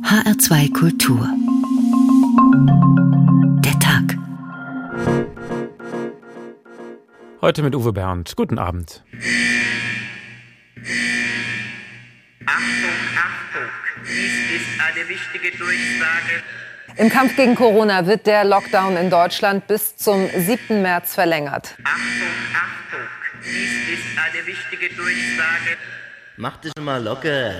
HR2 Kultur. Der Tag. Heute mit Uwe Bernd. Guten Abend. Achtung, Achtung, dies ist eine wichtige Durchsage. Im Kampf gegen Corona wird der Lockdown in Deutschland bis zum 7. März verlängert. Achtung, Achtung, dies ist eine wichtige Durchsage. Mach dich mal locker.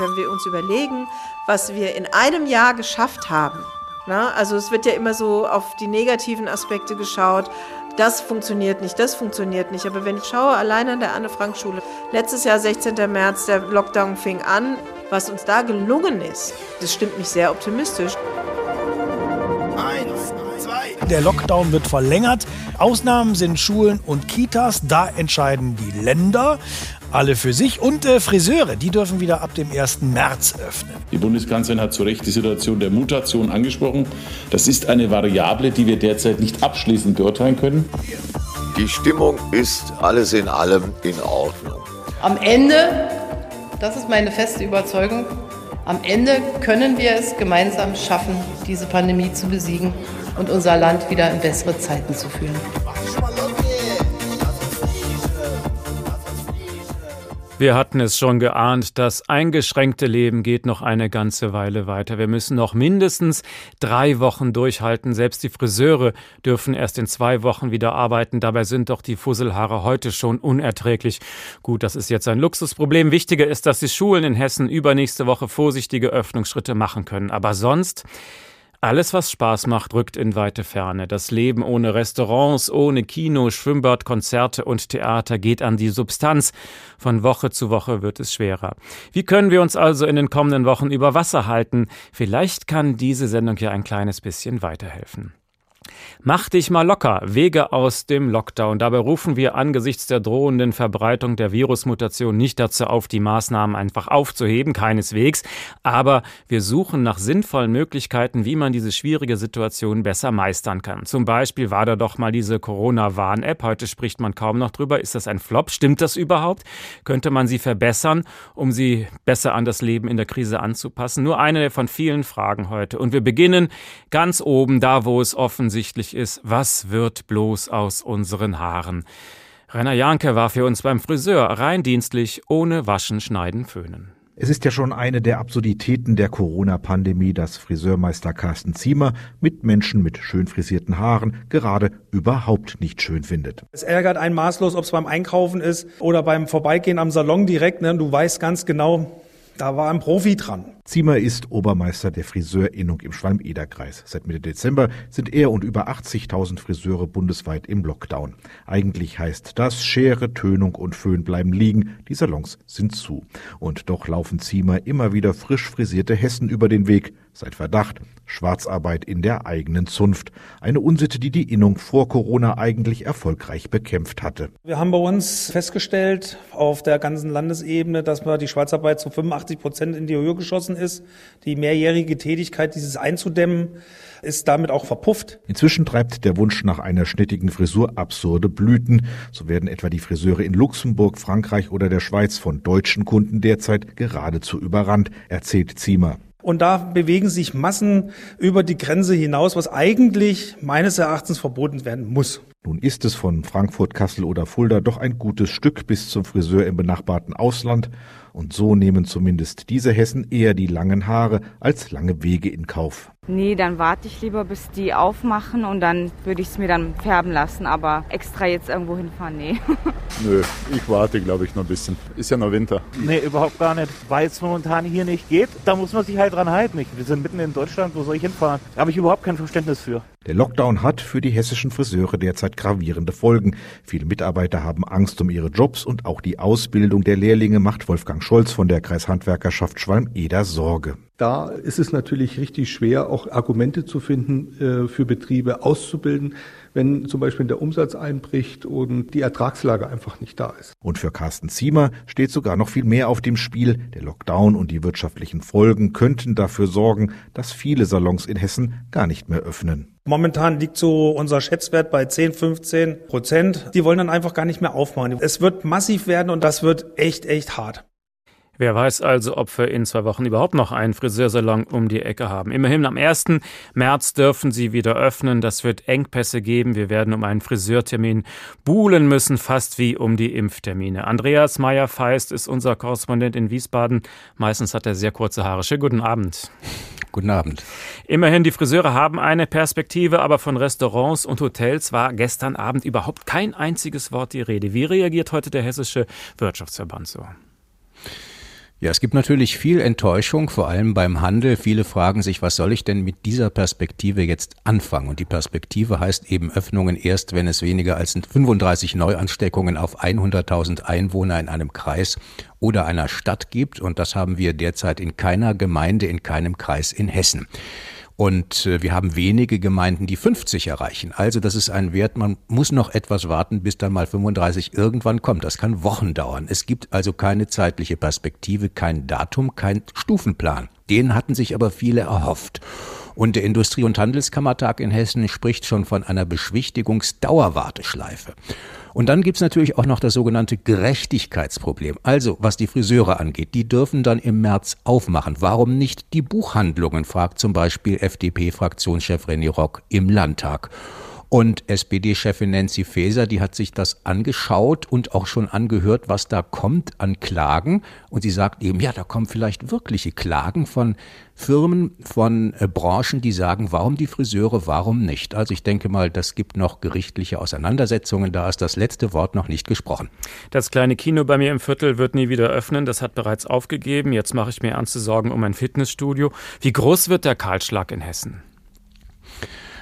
Wenn wir uns überlegen, was wir in einem Jahr geschafft haben, na, also es wird ja immer so auf die negativen Aspekte geschaut, das funktioniert nicht, das funktioniert nicht. Aber wenn ich schaue, allein an der Anne-Frank-Schule, letztes Jahr 16. März, der Lockdown fing an, was uns da gelungen ist, das stimmt mich sehr optimistisch. Eins, zwei. Der Lockdown wird verlängert. Ausnahmen sind Schulen und Kitas. Da entscheiden die Länder. Alle für sich. Und äh, Friseure, die dürfen wieder ab dem 1. März öffnen. Die Bundeskanzlerin hat zu Recht die Situation der Mutation angesprochen. Das ist eine Variable, die wir derzeit nicht abschließend beurteilen können. Die Stimmung ist alles in allem in Ordnung. Am Ende, das ist meine feste Überzeugung, am Ende können wir es gemeinsam schaffen, diese Pandemie zu besiegen und unser Land wieder in bessere Zeiten zu führen. Wir hatten es schon geahnt, das eingeschränkte Leben geht noch eine ganze Weile weiter. Wir müssen noch mindestens drei Wochen durchhalten. Selbst die Friseure dürfen erst in zwei Wochen wieder arbeiten. Dabei sind doch die Fusselhaare heute schon unerträglich. Gut, das ist jetzt ein Luxusproblem. Wichtiger ist, dass die Schulen in Hessen übernächste Woche vorsichtige Öffnungsschritte machen können. Aber sonst alles, was Spaß macht, rückt in weite Ferne. Das Leben ohne Restaurants, ohne Kino, Schwimmbad, Konzerte und Theater geht an die Substanz. Von Woche zu Woche wird es schwerer. Wie können wir uns also in den kommenden Wochen über Wasser halten? Vielleicht kann diese Sendung ja ein kleines bisschen weiterhelfen. Mach dich mal locker. Wege aus dem Lockdown. Dabei rufen wir angesichts der drohenden Verbreitung der Virusmutation nicht dazu auf, die Maßnahmen einfach aufzuheben, keineswegs. Aber wir suchen nach sinnvollen Möglichkeiten, wie man diese schwierige Situation besser meistern kann. Zum Beispiel war da doch mal diese Corona-Warn-App. Heute spricht man kaum noch drüber. Ist das ein Flop? Stimmt das überhaupt? Könnte man sie verbessern, um sie besser an das Leben in der Krise anzupassen? Nur eine von vielen Fragen heute. Und wir beginnen ganz oben, da wo es offensichtlich ist, was wird bloß aus unseren Haaren? Rainer Janke war für uns beim Friseur rein dienstlich, ohne Waschen, Schneiden, Föhnen. Es ist ja schon eine der Absurditäten der Corona-Pandemie, dass Friseurmeister Carsten Ziemer mit Menschen mit schön frisierten Haaren gerade überhaupt nicht schön findet. Es ärgert einen maßlos, ob es beim Einkaufen ist oder beim Vorbeigehen am Salon direkt. Ne? Du weißt ganz genau, da war ein Profi dran. Ziemer ist Obermeister der Friseurinnung im Schwalm-Eder-Kreis. Seit Mitte Dezember sind er und über 80.000 Friseure bundesweit im Lockdown. Eigentlich heißt das, Schere, Tönung und Föhn bleiben liegen, die Salons sind zu. Und doch laufen Ziemer immer wieder frisch frisierte Hessen über den Weg. Seit Verdacht, Schwarzarbeit in der eigenen Zunft. Eine Unsitte, die die Innung vor Corona eigentlich erfolgreich bekämpft hatte. Wir haben bei uns festgestellt, auf der ganzen Landesebene, dass wir die Schwarzarbeit zu 85 Prozent in die Höhe geschossen ist. Die mehrjährige Tätigkeit, dieses einzudämmen, ist damit auch verpufft. Inzwischen treibt der Wunsch nach einer schnittigen Frisur absurde Blüten. So werden etwa die Friseure in Luxemburg, Frankreich oder der Schweiz von deutschen Kunden derzeit geradezu überrannt, erzählt Ziemer. Und da bewegen sich Massen über die Grenze hinaus, was eigentlich meines Erachtens verboten werden muss. Nun ist es von Frankfurt, Kassel oder Fulda doch ein gutes Stück bis zum Friseur im benachbarten Ausland. Und so nehmen zumindest diese Hessen eher die langen Haare als lange Wege in Kauf. Nee, dann warte ich lieber, bis die aufmachen und dann würde ich es mir dann färben lassen. Aber extra jetzt irgendwo hinfahren, nee. Nö, ich warte, glaube ich, noch ein bisschen. Ist ja noch Winter. Nee, überhaupt gar nicht. Weil es momentan hier nicht geht, da muss man sich halt dran halten. Wir sind mitten in Deutschland, wo soll ich hinfahren? Da habe ich überhaupt kein Verständnis für. Der Lockdown hat für die hessischen Friseure derzeit gravierende Folgen. Viele Mitarbeiter haben Angst um ihre Jobs und auch die Ausbildung der Lehrlinge macht Wolfgang Scholz von der Kreishandwerkerschaft Schwalm-Eder Sorge. Da ist es natürlich richtig schwer, auch Argumente zu finden, äh, für Betriebe auszubilden, wenn zum Beispiel der Umsatz einbricht und die Ertragslage einfach nicht da ist. Und für Carsten Ziemer steht sogar noch viel mehr auf dem Spiel. Der Lockdown und die wirtschaftlichen Folgen könnten dafür sorgen, dass viele Salons in Hessen gar nicht mehr öffnen. Momentan liegt so unser Schätzwert bei 10, 15 Prozent. Die wollen dann einfach gar nicht mehr aufmachen. Es wird massiv werden und das wird echt, echt hart. Wer weiß also, ob wir in zwei Wochen überhaupt noch einen Friseursalon um die Ecke haben. Immerhin am 1. März dürfen sie wieder öffnen. Das wird Engpässe geben. Wir werden um einen Friseurtermin buhlen müssen, fast wie um die Impftermine. Andreas Meyer-Feist ist unser Korrespondent in Wiesbaden. Meistens hat er sehr kurze Haare. Schönen guten Abend. Guten Abend. Immerhin, die Friseure haben eine Perspektive, aber von Restaurants und Hotels war gestern Abend überhaupt kein einziges Wort die Rede. Wie reagiert heute der Hessische Wirtschaftsverband so? Ja, es gibt natürlich viel Enttäuschung, vor allem beim Handel. Viele fragen sich, was soll ich denn mit dieser Perspektive jetzt anfangen? Und die Perspektive heißt eben Öffnungen erst, wenn es weniger als 35 Neuansteckungen auf 100.000 Einwohner in einem Kreis oder einer Stadt gibt. Und das haben wir derzeit in keiner Gemeinde, in keinem Kreis in Hessen. Und äh, wir haben wenige Gemeinden, die 50 erreichen. Also das ist ein Wert, man muss noch etwas warten, bis dann mal 35 irgendwann kommt. Das kann Wochen dauern. Es gibt also keine zeitliche Perspektive, kein Datum, kein Stufenplan. Den hatten sich aber viele erhofft. Und der Industrie- und Handelskammertag in Hessen spricht schon von einer Beschwichtigungsdauerwarteschleife. Und dann gibt's natürlich auch noch das sogenannte Gerechtigkeitsproblem. Also, was die Friseure angeht, die dürfen dann im März aufmachen. Warum nicht die Buchhandlungen, fragt zum Beispiel FDP-Fraktionschef René Rock im Landtag. Und SPD-Chefin Nancy Faeser, die hat sich das angeschaut und auch schon angehört, was da kommt an Klagen. Und sie sagt eben, ja, da kommen vielleicht wirkliche Klagen von Firmen, von äh, Branchen, die sagen, warum die Friseure, warum nicht. Also ich denke mal, das gibt noch gerichtliche Auseinandersetzungen. Da ist das letzte Wort noch nicht gesprochen. Das kleine Kino bei mir im Viertel wird nie wieder öffnen. Das hat bereits aufgegeben. Jetzt mache ich mir ernste Sorgen um ein Fitnessstudio. Wie groß wird der Kahlschlag in Hessen?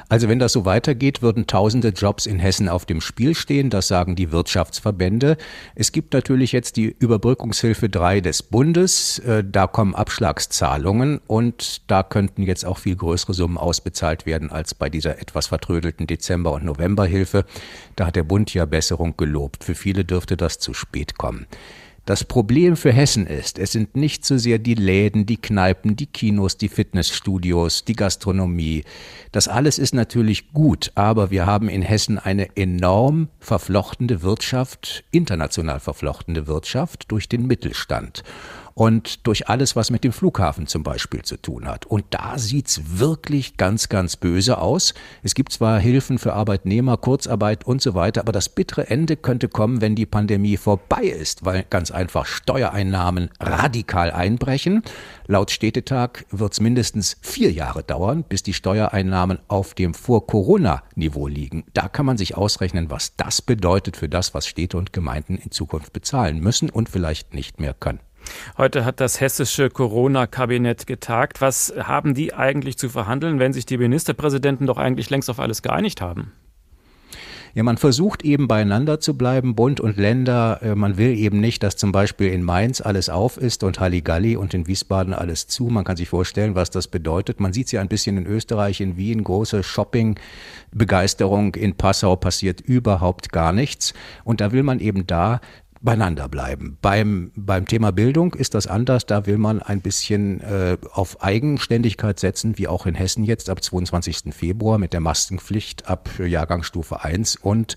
Also wenn das so weitergeht, würden tausende Jobs in Hessen auf dem Spiel stehen, das sagen die Wirtschaftsverbände. Es gibt natürlich jetzt die Überbrückungshilfe 3 des Bundes, äh, da kommen Abschlagszahlungen und da könnten jetzt auch viel größere Summen ausbezahlt werden als bei dieser etwas vertrödelten Dezember- und Novemberhilfe. Da hat der Bund ja Besserung gelobt. Für viele dürfte das zu spät kommen. Das Problem für Hessen ist, es sind nicht so sehr die Läden, die Kneipen, die Kinos, die Fitnessstudios, die Gastronomie. Das alles ist natürlich gut, aber wir haben in Hessen eine enorm verflochtene Wirtschaft, international verflochtene Wirtschaft durch den Mittelstand und durch alles, was mit dem Flughafen zum Beispiel zu tun hat. Und da sieht's wirklich ganz, ganz böse aus. Es gibt zwar Hilfen für Arbeitnehmer, Kurzarbeit und so weiter, aber das bittere Ende könnte kommen, wenn die Pandemie vorbei ist, weil ganz einfach Steuereinnahmen radikal einbrechen. Laut Städtetag wird's mindestens vier Jahre dauern, bis die Steuereinnahmen auf dem Vor-Corona-Niveau liegen. Da kann man sich ausrechnen, was das bedeutet für das, was Städte und Gemeinden in Zukunft bezahlen müssen und vielleicht nicht mehr können. Heute hat das hessische Corona-Kabinett getagt. Was haben die eigentlich zu verhandeln, wenn sich die Ministerpräsidenten doch eigentlich längst auf alles geeinigt haben? Ja, man versucht eben beieinander zu bleiben, Bund und Länder. Äh, man will eben nicht, dass zum Beispiel in Mainz alles auf ist und Halligalli und in Wiesbaden alles zu. Man kann sich vorstellen, was das bedeutet. Man sieht es ja ein bisschen in Österreich, in Wien, große Shopping-Begeisterung. In Passau passiert überhaupt gar nichts. Und da will man eben da beieinander bleiben. Beim, beim Thema Bildung ist das anders. Da will man ein bisschen äh, auf Eigenständigkeit setzen, wie auch in Hessen jetzt ab 22. Februar mit der Maskenpflicht ab Jahrgangsstufe 1 und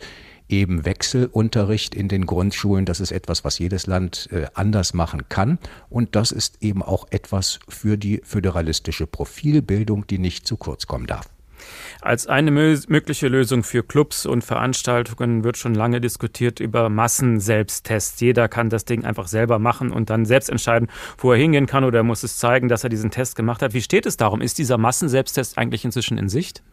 eben Wechselunterricht in den Grundschulen. Das ist etwas, was jedes Land äh, anders machen kann. Und das ist eben auch etwas für die föderalistische Profilbildung, die nicht zu kurz kommen darf. Als eine mögliche Lösung für Clubs und Veranstaltungen wird schon lange diskutiert über Massenselbsttests. Jeder kann das Ding einfach selber machen und dann selbst entscheiden, wo er hingehen kann oder muss es zeigen, dass er diesen Test gemacht hat. Wie steht es darum? Ist dieser Massenselbsttest eigentlich inzwischen in Sicht?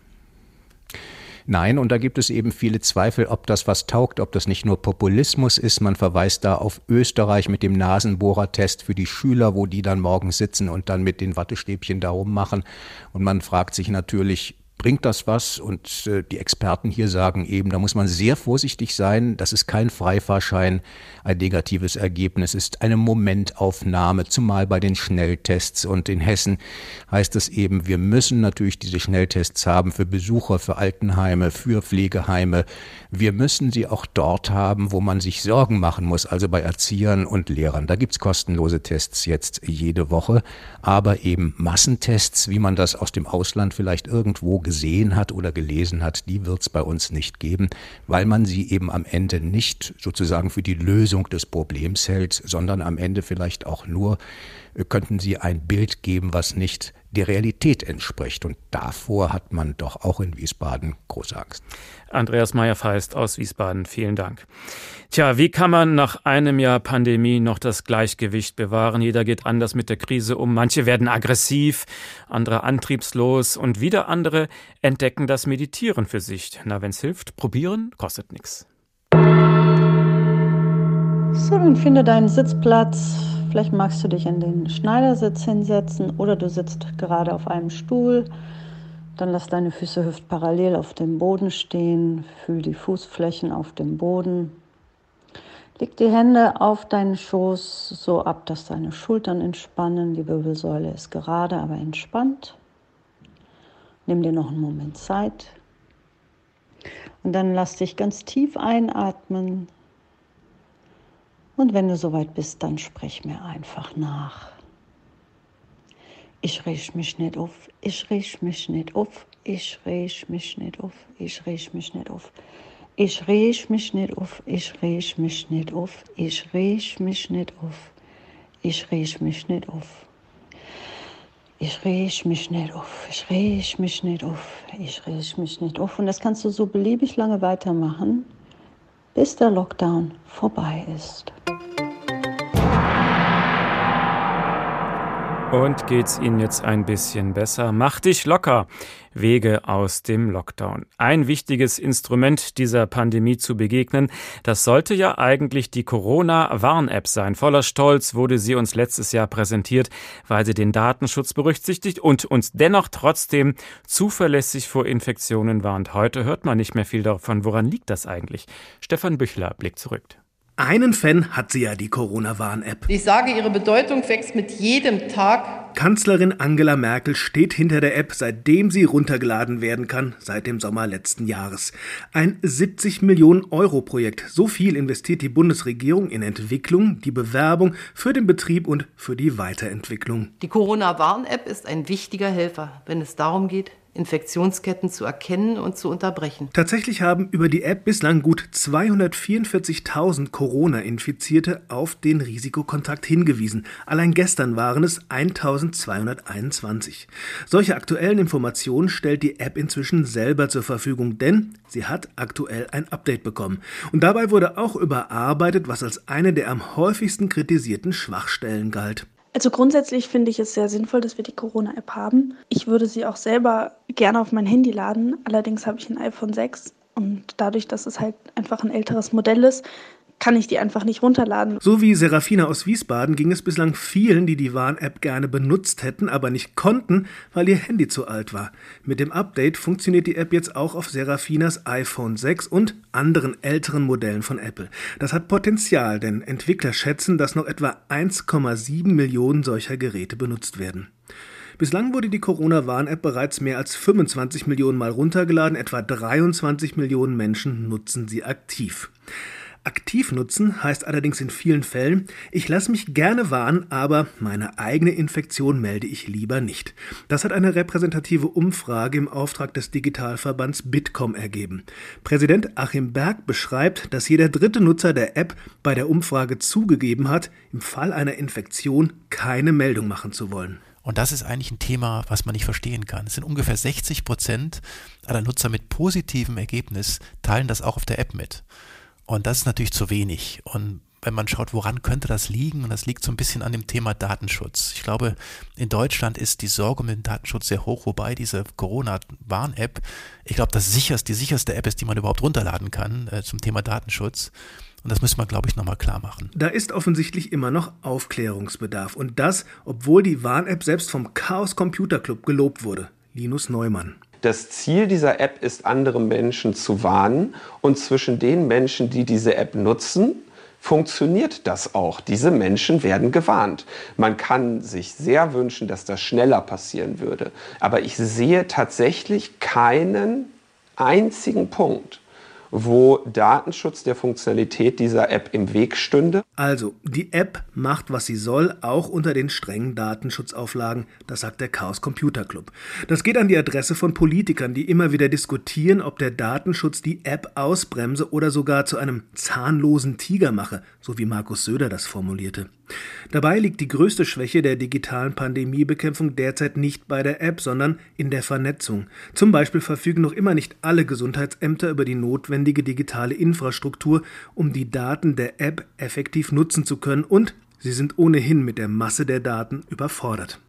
Nein, und da gibt es eben viele Zweifel, ob das was taugt, ob das nicht nur Populismus ist. Man verweist da auf Österreich mit dem Nasenbohrertest für die Schüler, wo die dann morgens sitzen und dann mit den Wattestäbchen da rummachen. Und man fragt sich natürlich, bringt das was? Und äh, die Experten hier sagen eben, da muss man sehr vorsichtig sein. Das ist kein Freifahrschein. Ein negatives Ergebnis ist eine Momentaufnahme, zumal bei den Schnelltests. Und in Hessen heißt es eben, wir müssen natürlich diese Schnelltests haben für Besucher, für Altenheime, für Pflegeheime. Wir müssen sie auch dort haben, wo man sich Sorgen machen muss, also bei Erziehern und Lehrern. Da gibt's kostenlose Tests jetzt jede Woche, aber eben Massentests, wie man das aus dem Ausland vielleicht irgendwo gesehen hat oder gelesen hat, die wird es bei uns nicht geben, weil man sie eben am Ende nicht sozusagen für die Lösung des Problems hält, sondern am Ende vielleicht auch nur könnten sie ein Bild geben, was nicht der Realität entspricht. Und davor hat man doch auch in Wiesbaden große Angst. Andreas Meyer-Feist aus Wiesbaden, vielen Dank. Tja, wie kann man nach einem Jahr Pandemie noch das Gleichgewicht bewahren? Jeder geht anders mit der Krise um. Manche werden aggressiv, andere antriebslos und wieder andere entdecken das Meditieren für sich. Na, wenn's hilft, probieren, kostet nichts. So, dann finde deinen Sitzplatz. Vielleicht magst du dich in den Schneidersitz hinsetzen oder du sitzt gerade auf einem Stuhl. Dann lass deine Füße hüftparallel auf dem Boden stehen. Fühl die Fußflächen auf dem Boden. Leg die Hände auf deinen Schoß so ab, dass deine Schultern entspannen. Die Wirbelsäule ist gerade, aber entspannt. Nimm dir noch einen Moment Zeit. Und dann lass dich ganz tief einatmen. Und wenn du soweit bist, dann sprech mir einfach nach. Ich riech mich nicht auf, ich riech mich nicht auf, ich riech mich nicht auf, ich riech mich nicht auf. Ich riech mich nicht auf, ich riech mich nicht auf, ich riech mich nicht auf, ich riech mich nicht auf. Ich riech mich nicht auf, ich riech mich nicht auf, ich riech mich nicht auf. Und das kannst du so beliebig lange weitermachen, bis der Lockdown vorbei ist. Und geht's Ihnen jetzt ein bisschen besser? Mach dich locker. Wege aus dem Lockdown. Ein wichtiges Instrument dieser Pandemie zu begegnen, das sollte ja eigentlich die Corona-Warn-App sein. Voller Stolz wurde sie uns letztes Jahr präsentiert, weil sie den Datenschutz berücksichtigt und uns dennoch trotzdem zuverlässig vor Infektionen warnt. Heute hört man nicht mehr viel davon. Woran liegt das eigentlich? Stefan Büchler blickt zurück. Einen Fan hat sie ja, die Corona-Warn-App. Ich sage, ihre Bedeutung wächst mit jedem Tag. Kanzlerin Angela Merkel steht hinter der App, seitdem sie runtergeladen werden kann, seit dem Sommer letzten Jahres. Ein 70 Millionen Euro Projekt. So viel investiert die Bundesregierung in Entwicklung, die Bewerbung für den Betrieb und für die Weiterentwicklung. Die Corona-Warn-App ist ein wichtiger Helfer, wenn es darum geht, Infektionsketten zu erkennen und zu unterbrechen. Tatsächlich haben über die App bislang gut 244.000 Corona-Infizierte auf den Risikokontakt hingewiesen. Allein gestern waren es 1221. Solche aktuellen Informationen stellt die App inzwischen selber zur Verfügung, denn sie hat aktuell ein Update bekommen. Und dabei wurde auch überarbeitet, was als eine der am häufigsten kritisierten Schwachstellen galt. Also grundsätzlich finde ich es sehr sinnvoll, dass wir die Corona-App haben. Ich würde sie auch selber gerne auf mein Handy laden. Allerdings habe ich ein iPhone 6 und dadurch, dass es halt einfach ein älteres Modell ist, kann ich die einfach nicht runterladen. So wie Serafina aus Wiesbaden ging es bislang vielen, die die Warn-App gerne benutzt hätten, aber nicht konnten, weil ihr Handy zu alt war. Mit dem Update funktioniert die App jetzt auch auf Serafinas iPhone 6 und anderen älteren Modellen von Apple. Das hat Potenzial, denn Entwickler schätzen, dass noch etwa 1,7 Millionen solcher Geräte benutzt werden. Bislang wurde die Corona-Warn-App bereits mehr als 25 Millionen Mal runtergeladen, etwa 23 Millionen Menschen nutzen sie aktiv. Aktiv nutzen heißt allerdings in vielen Fällen, ich lasse mich gerne warnen, aber meine eigene Infektion melde ich lieber nicht. Das hat eine repräsentative Umfrage im Auftrag des Digitalverbands Bitkom ergeben. Präsident Achim Berg beschreibt, dass jeder dritte Nutzer der App bei der Umfrage zugegeben hat, im Fall einer Infektion keine Meldung machen zu wollen. Und das ist eigentlich ein Thema, was man nicht verstehen kann. Es sind ungefähr 60 Prozent aller Nutzer mit positivem Ergebnis teilen das auch auf der App mit. Und das ist natürlich zu wenig. Und wenn man schaut, woran könnte das liegen, und das liegt so ein bisschen an dem Thema Datenschutz. Ich glaube, in Deutschland ist die Sorge um den Datenschutz sehr hoch, wobei diese Corona-Warn-App, ich glaube, das sicherste, die sicherste App ist, die man überhaupt runterladen kann äh, zum Thema Datenschutz. Und das müssen wir, glaube ich, nochmal klar machen. Da ist offensichtlich immer noch Aufklärungsbedarf. Und das, obwohl die Warn-App selbst vom Chaos Computer Club gelobt wurde. Linus Neumann. Das Ziel dieser App ist, andere Menschen zu warnen. Und zwischen den Menschen, die diese App nutzen, funktioniert das auch. Diese Menschen werden gewarnt. Man kann sich sehr wünschen, dass das schneller passieren würde. Aber ich sehe tatsächlich keinen einzigen Punkt, wo Datenschutz der Funktionalität dieser App im Weg stünde. Also, die App macht, was sie soll, auch unter den strengen Datenschutzauflagen, das sagt der Chaos Computer Club. Das geht an die Adresse von Politikern, die immer wieder diskutieren, ob der Datenschutz die App ausbremse oder sogar zu einem zahnlosen Tiger mache, so wie Markus Söder das formulierte. Dabei liegt die größte Schwäche der digitalen Pandemiebekämpfung derzeit nicht bei der App, sondern in der Vernetzung. Zum Beispiel verfügen noch immer nicht alle Gesundheitsämter über die notwendige digitale Infrastruktur, um die Daten der App effektiv nutzen zu können und sie sind ohnehin mit der Masse der Daten überfordert.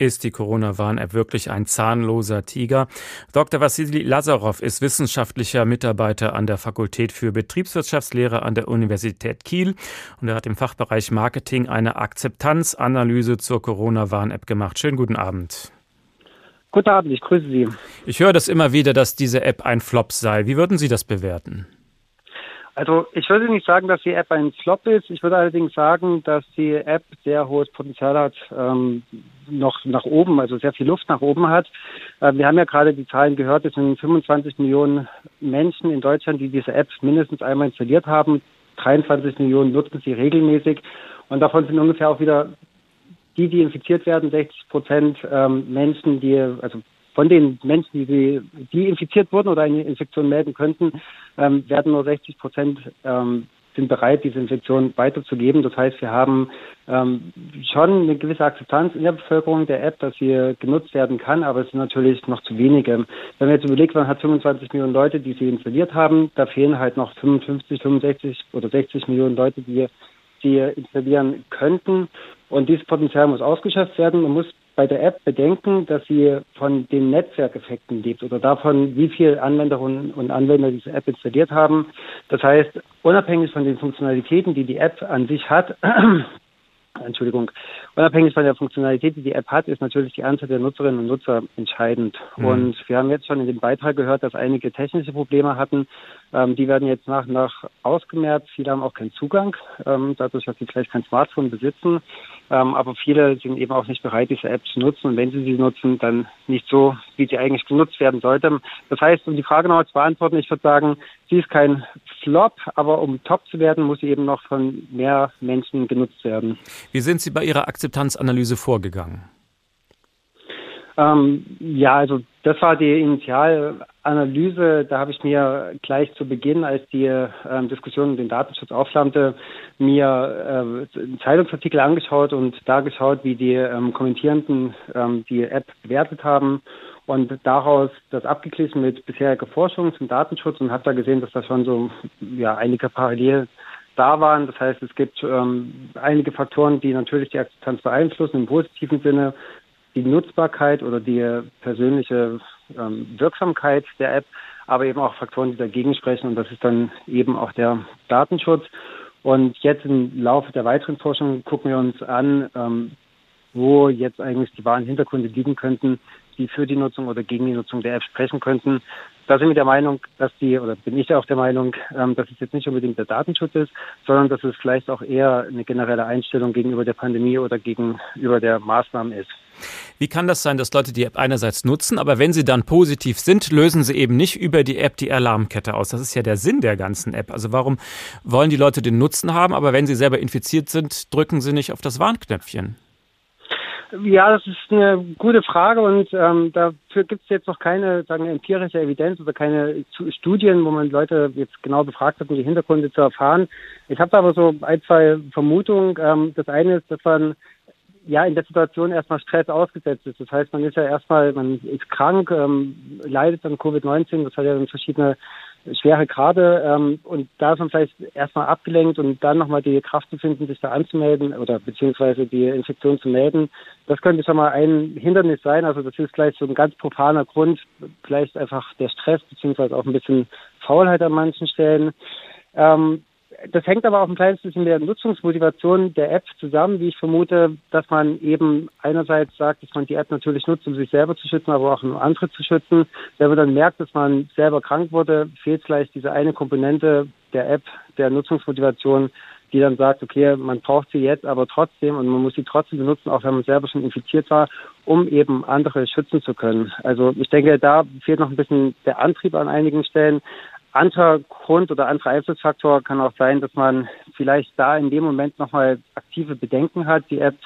Ist die Corona-Warn-App wirklich ein zahnloser Tiger? Dr. Vassili Lazarov ist wissenschaftlicher Mitarbeiter an der Fakultät für Betriebswirtschaftslehre an der Universität Kiel und er hat im Fachbereich Marketing eine Akzeptanzanalyse zur Corona-Warn-App gemacht. Schönen guten Abend. Guten Abend, ich grüße Sie. Ich höre das immer wieder, dass diese App ein Flop sei. Wie würden Sie das bewerten? Also ich würde nicht sagen, dass die App ein Flop ist. Ich würde allerdings sagen, dass die App sehr hohes Potenzial hat, ähm, noch nach oben, also sehr viel Luft nach oben hat. Äh, wir haben ja gerade die Zahlen gehört, es sind 25 Millionen Menschen in Deutschland, die diese App mindestens einmal installiert haben. 23 Millionen nutzen sie regelmäßig. Und davon sind ungefähr auch wieder die, die infiziert werden, 60 Prozent ähm, Menschen, die, also von den Menschen, die, die infiziert wurden oder eine Infektion melden könnten, ähm, werden nur 60 Prozent ähm, sind bereit, diese Infektion weiterzugeben. Das heißt, wir haben ähm, schon eine gewisse Akzeptanz in der Bevölkerung der App, dass sie genutzt werden kann, aber es sind natürlich noch zu wenige. Wenn man jetzt überlegt, man hat 25 Millionen Leute, die sie installiert haben, da fehlen halt noch 55, 65 oder 60 Millionen Leute, die sie installieren könnten. Und dieses Potenzial muss ausgeschöpft werden. Man muss bei der App bedenken, dass sie von den Netzwerkeffekten lebt oder davon, wie viele Anwenderinnen und Anwender diese App installiert haben. Das heißt, unabhängig von den Funktionalitäten, die die App an sich hat, Entschuldigung, unabhängig von der Funktionalität, die die App hat, ist natürlich die Anzahl der Nutzerinnen und Nutzer entscheidend. Mhm. Und wir haben jetzt schon in dem Beitrag gehört, dass einige technische Probleme hatten. Ähm, die werden jetzt nach und nach ausgemerzt. Viele haben auch keinen Zugang, ähm, dadurch, dass sie vielleicht kein Smartphone besitzen. Ähm, aber viele sind eben auch nicht bereit, diese App zu nutzen. Und wenn sie sie nutzen, dann nicht so, wie sie eigentlich genutzt werden sollte. Das heißt, um die Frage nochmal zu beantworten, ich würde sagen, sie ist kein Flop, aber um top zu werden, muss sie eben noch von mehr Menschen genutzt werden. Wie sind Sie bei Ihrer Akzeptanzanalyse vorgegangen? Ähm, ja, also das war die Initialanalyse. Da habe ich mir gleich zu Beginn, als die ähm, Diskussion um den Datenschutz aufflammte, mir äh, Zeitungsartikel angeschaut und da geschaut, wie die ähm, Kommentierenden ähm, die App bewertet haben und daraus das abgeglichen mit bisheriger Forschung zum Datenschutz und habe da gesehen, dass da schon so ja einige Parallelen da waren. Das heißt, es gibt ähm, einige Faktoren, die natürlich die Akzeptanz beeinflussen im positiven Sinne die Nutzbarkeit oder die persönliche ähm, Wirksamkeit der App, aber eben auch Faktoren, die dagegen sprechen und das ist dann eben auch der Datenschutz. Und jetzt im Laufe der weiteren Forschung gucken wir uns an, ähm, wo jetzt eigentlich die wahren Hintergründe liegen könnten, die für die Nutzung oder gegen die Nutzung der App sprechen könnten. Da sind wir der Meinung, dass die, oder bin ich auch der Meinung, ähm, dass es jetzt nicht unbedingt der Datenschutz ist, sondern dass es vielleicht auch eher eine generelle Einstellung gegenüber der Pandemie oder gegenüber der Maßnahmen ist. Wie kann das sein, dass Leute die App einerseits nutzen, aber wenn sie dann positiv sind, lösen sie eben nicht über die App die Alarmkette aus? Das ist ja der Sinn der ganzen App. Also warum wollen die Leute den Nutzen haben, aber wenn sie selber infiziert sind, drücken sie nicht auf das Warnknöpfchen? Ja, das ist eine gute Frage und ähm, dafür gibt es jetzt noch keine sagen, empirische Evidenz oder keine Studien, wo man Leute jetzt genau befragt hat, um die Hintergründe zu erfahren. Ich habe aber so ein, zwei Vermutungen. Ähm, das eine ist, dass man ja in der Situation erstmal Stress ausgesetzt ist. Das heißt, man ist ja erstmal, man ist krank, ähm, leidet an Covid-19, das hat ja dann verschiedene schwere Grade ähm, und da ist man vielleicht erstmal abgelenkt und dann nochmal die Kraft zu finden, sich da anzumelden oder beziehungsweise die Infektion zu melden, das könnte schon mal ein Hindernis sein. Also das ist vielleicht so ein ganz profaner Grund, vielleicht einfach der Stress beziehungsweise auch ein bisschen Faulheit an manchen Stellen. Ähm, das hängt aber auch ein kleines bisschen mit der Nutzungsmotivation der App zusammen, wie ich vermute, dass man eben einerseits sagt, dass man die App natürlich nutzt, um sich selber zu schützen, aber auch um andere zu schützen. Wenn man dann merkt, dass man selber krank wurde, fehlt vielleicht diese eine Komponente der App, der Nutzungsmotivation, die dann sagt, okay, man braucht sie jetzt aber trotzdem und man muss sie trotzdem benutzen, auch wenn man selber schon infiziert war, um eben andere schützen zu können. Also ich denke, da fehlt noch ein bisschen der Antrieb an einigen Stellen. Anderer Grund oder anderer Einflussfaktor kann auch sein, dass man vielleicht da in dem Moment nochmal aktive Bedenken hat, die App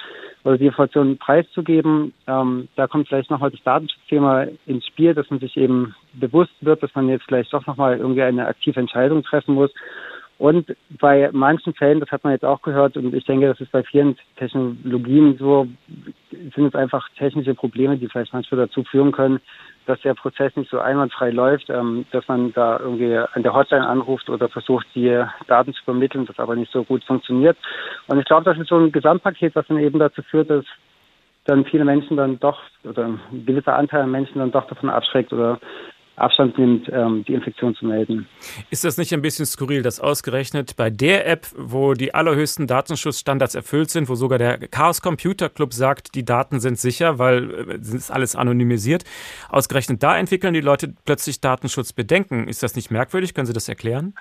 oder die Informationen preiszugeben. Ähm, da kommt vielleicht nochmal das Datenschutzthema ins Spiel, dass man sich eben bewusst wird, dass man jetzt vielleicht doch nochmal irgendwie eine aktive Entscheidung treffen muss. Und bei manchen Fällen, das hat man jetzt auch gehört, und ich denke, das ist bei vielen Technologien so, sind es einfach technische Probleme, die vielleicht manchmal dazu führen können, dass der Prozess nicht so einwandfrei läuft, ähm, dass man da irgendwie an der Hotline anruft oder versucht, die Daten zu vermitteln, das aber nicht so gut funktioniert. Und ich glaube, das ist so ein Gesamtpaket, was dann eben dazu führt, dass dann viele Menschen dann doch oder ein gewisser Anteil an Menschen dann doch davon abschreckt oder Abstand nimmt, ähm, die Infektion zu melden. Ist das nicht ein bisschen skurril, dass ausgerechnet bei der App, wo die allerhöchsten Datenschutzstandards erfüllt sind, wo sogar der Chaos Computer Club sagt, die Daten sind sicher, weil äh, es ist alles anonymisiert, ausgerechnet da entwickeln die Leute plötzlich Datenschutzbedenken. Ist das nicht merkwürdig? Können Sie das erklären?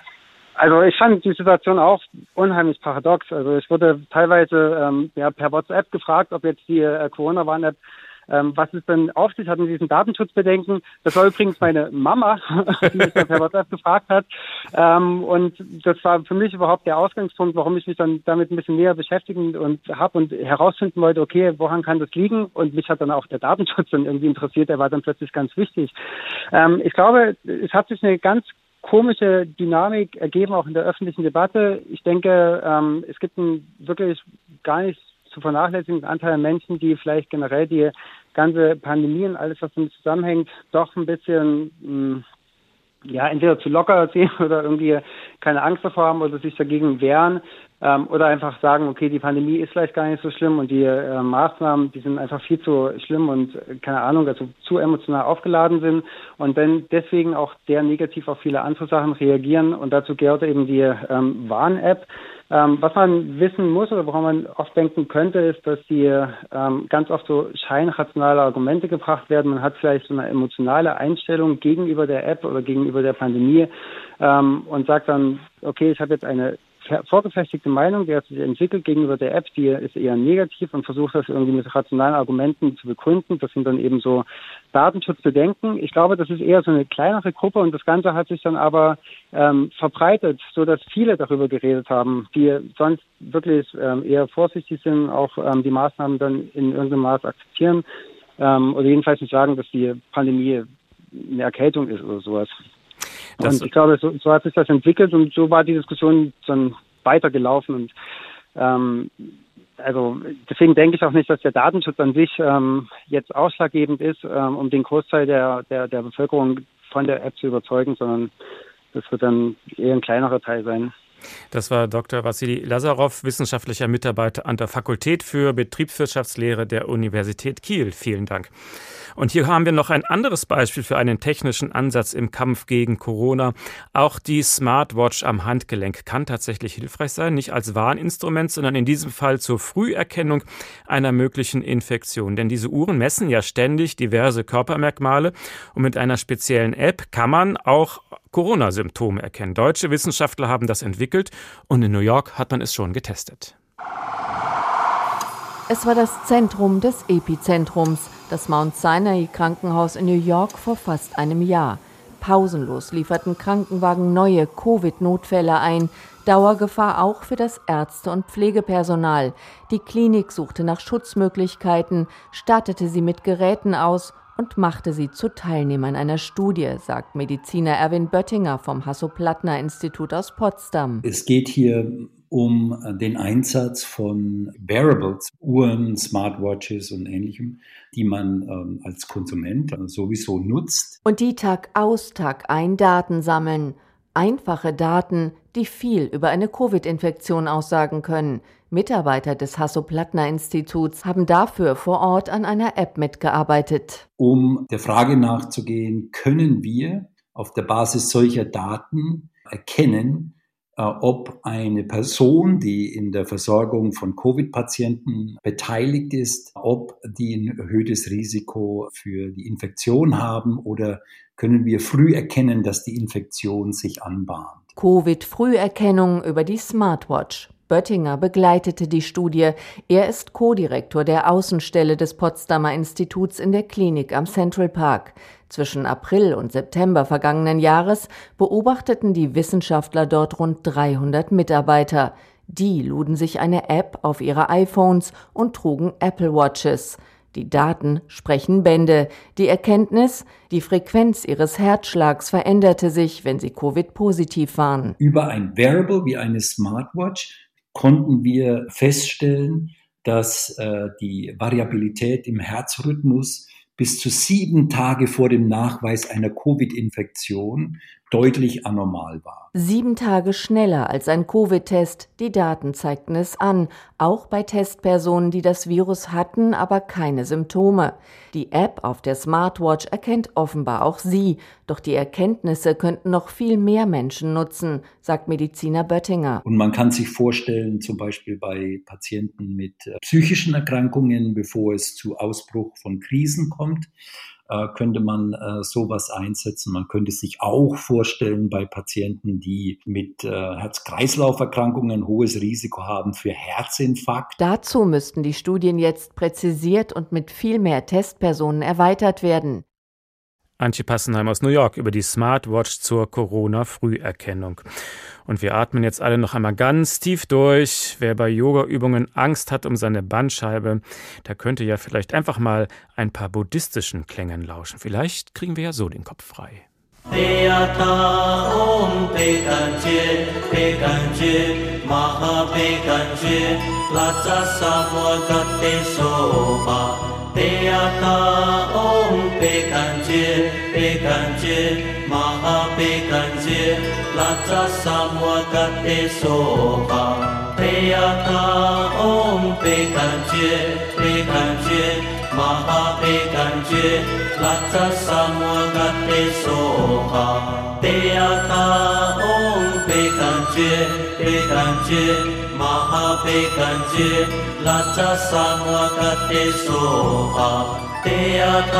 Also ich fand die Situation auch unheimlich paradox. Also ich wurde teilweise ähm, ja, per WhatsApp gefragt, ob jetzt die äh, Corona-Warn-App ähm, was es denn auf sich hat in diesen Datenschutzbedenken. Das war übrigens meine Mama, die mich dann per WhatsApp gefragt hat. Ähm, und das war für mich überhaupt der Ausgangspunkt, warum ich mich dann damit ein bisschen näher beschäftigen und habe und herausfinden wollte, okay, woran kann das liegen? Und mich hat dann auch der Datenschutz dann irgendwie interessiert, der war dann plötzlich ganz wichtig. Ähm, ich glaube, es hat sich eine ganz komische Dynamik ergeben, auch in der öffentlichen Debatte. Ich denke, ähm, es gibt einen wirklich gar nicht zu vernachlässigenden Anteil an Menschen, die vielleicht generell die ganze Pandemie und alles, was damit zusammenhängt, doch ein bisschen hm, ja, entweder zu locker sehen oder irgendwie keine Angst davor haben oder sich dagegen wehren ähm, oder einfach sagen, okay, die Pandemie ist vielleicht gar nicht so schlimm und die äh, Maßnahmen, die sind einfach viel zu schlimm und äh, keine Ahnung, also zu emotional aufgeladen sind und dann deswegen auch sehr negativ auf viele andere Sachen reagieren und dazu gehört eben die ähm, Warn-App. Ähm, was man wissen muss oder woran man oft denken könnte, ist, dass die ähm, ganz oft so scheinrationale Argumente gebracht werden. Man hat vielleicht so eine emotionale Einstellung gegenüber der App oder gegenüber der Pandemie ähm, und sagt dann, okay, ich habe jetzt eine vorgefestigte Meinung, die hat sich entwickelt gegenüber der App, die ist eher negativ und versucht das irgendwie mit rationalen Argumenten zu begründen. Das sind dann eben so Datenschutzbedenken. Ich glaube, das ist eher so eine kleinere Gruppe und das Ganze hat sich dann aber ähm, verbreitet, so dass viele darüber geredet haben, die sonst wirklich ähm, eher vorsichtig sind, auch ähm, die Maßnahmen dann in irgendeinem Maß akzeptieren ähm, oder jedenfalls nicht sagen, dass die Pandemie eine Erkältung ist oder sowas. Das und ich glaube, so, so, hat sich das entwickelt und so war die Diskussion dann weitergelaufen und ähm, also deswegen denke ich auch nicht, dass der Datenschutz an sich ähm, jetzt ausschlaggebend ist, ähm, um den Großteil der, der, der Bevölkerung von der App zu überzeugen, sondern das wird dann eher ein kleinerer Teil sein. Das war Dr. Vassili Lazarov, wissenschaftlicher Mitarbeiter an der Fakultät für Betriebswirtschaftslehre der Universität Kiel. Vielen Dank. Und hier haben wir noch ein anderes Beispiel für einen technischen Ansatz im Kampf gegen Corona. Auch die Smartwatch am Handgelenk kann tatsächlich hilfreich sein, nicht als Warninstrument, sondern in diesem Fall zur Früherkennung einer möglichen Infektion. Denn diese Uhren messen ja ständig diverse Körpermerkmale und mit einer speziellen App kann man auch Corona-Symptome erkennen. Deutsche Wissenschaftler haben das entwickelt und in New York hat man es schon getestet. Es war das Zentrum des Epizentrums das Mount Sinai Krankenhaus in New York vor fast einem Jahr. Pausenlos lieferten Krankenwagen neue Covid-Notfälle ein, Dauergefahr auch für das Ärzte- und Pflegepersonal. Die Klinik suchte nach Schutzmöglichkeiten, stattete sie mit Geräten aus und machte sie zu Teilnehmern einer Studie, sagt Mediziner Erwin Böttinger vom Hasso-Plattner-Institut aus Potsdam. Es geht hier um den Einsatz von Wearables, Uhren, Smartwatches und ähnlichem, die man ähm, als Konsument sowieso nutzt. Und die Tag aus, Tag ein Daten sammeln. Einfache Daten, die viel über eine Covid-Infektion aussagen können. Mitarbeiter des Hasso-Plattner-Instituts haben dafür vor Ort an einer App mitgearbeitet. Um der Frage nachzugehen, können wir auf der Basis solcher Daten erkennen, äh, ob eine Person, die in der Versorgung von Covid-Patienten beteiligt ist, ob die ein erhöhtes Risiko für die Infektion haben oder können wir früh erkennen, dass die Infektion sich anbahnt. Covid-Früherkennung über die Smartwatch. Böttinger begleitete die Studie. Er ist Co-Direktor der Außenstelle des Potsdamer Instituts in der Klinik am Central Park. Zwischen April und September vergangenen Jahres beobachteten die Wissenschaftler dort rund 300 Mitarbeiter. Die luden sich eine App auf ihre iPhones und trugen Apple Watches. Die Daten sprechen Bände. Die Erkenntnis, die Frequenz ihres Herzschlags veränderte sich, wenn sie Covid-positiv waren. Über ein Wearable wie eine Smartwatch konnten wir feststellen, dass äh, die Variabilität im Herzrhythmus bis zu sieben Tage vor dem Nachweis einer Covid-Infektion deutlich anormal war. Sieben Tage schneller als ein Covid-Test. Die Daten zeigten es an, auch bei Testpersonen, die das Virus hatten, aber keine Symptome. Die App auf der Smartwatch erkennt offenbar auch sie, doch die Erkenntnisse könnten noch viel mehr Menschen nutzen, sagt Mediziner Böttinger. Und man kann sich vorstellen, zum Beispiel bei Patienten mit äh, psychischen Erkrankungen, bevor es zu Ausbruch von Krisen kommt, äh, könnte man äh, sowas einsetzen. Man könnte sich auch vorstellen bei Patienten, die mit äh, Herz-Kreislauf-Erkrankungen hohes Risiko haben für Herzinfarkt. Dazu müssten die Studien jetzt präzisiert und mit viel mehr Testpersonen erweitert werden. Antje Passenheim aus New York über die Smartwatch zur Corona-Früherkennung. Und wir atmen jetzt alle noch einmal ganz tief durch. Wer bei Yoga-Übungen Angst hat um seine Bandscheibe, der könnte ja vielleicht einfach mal ein paar buddhistischen Klängen lauschen. Vielleicht kriegen wir ja so den Kopf frei. 贝亚他唵贝甘揭贝甘揭玛哈贝甘揭拉渣萨摩嘎帝娑哈贝亚他唵贝甘揭贝甘揭玛哈贝甘揭拉渣萨摩嘎帝娑哈贝亚他唵。觉，被感觉，马哈被感觉，拉扎萨摩嘎爹说话，爹呀达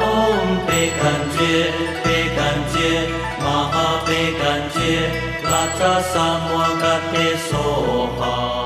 唵被感觉，被感觉，马哈被感觉，拉扎萨摩嘎爹说话。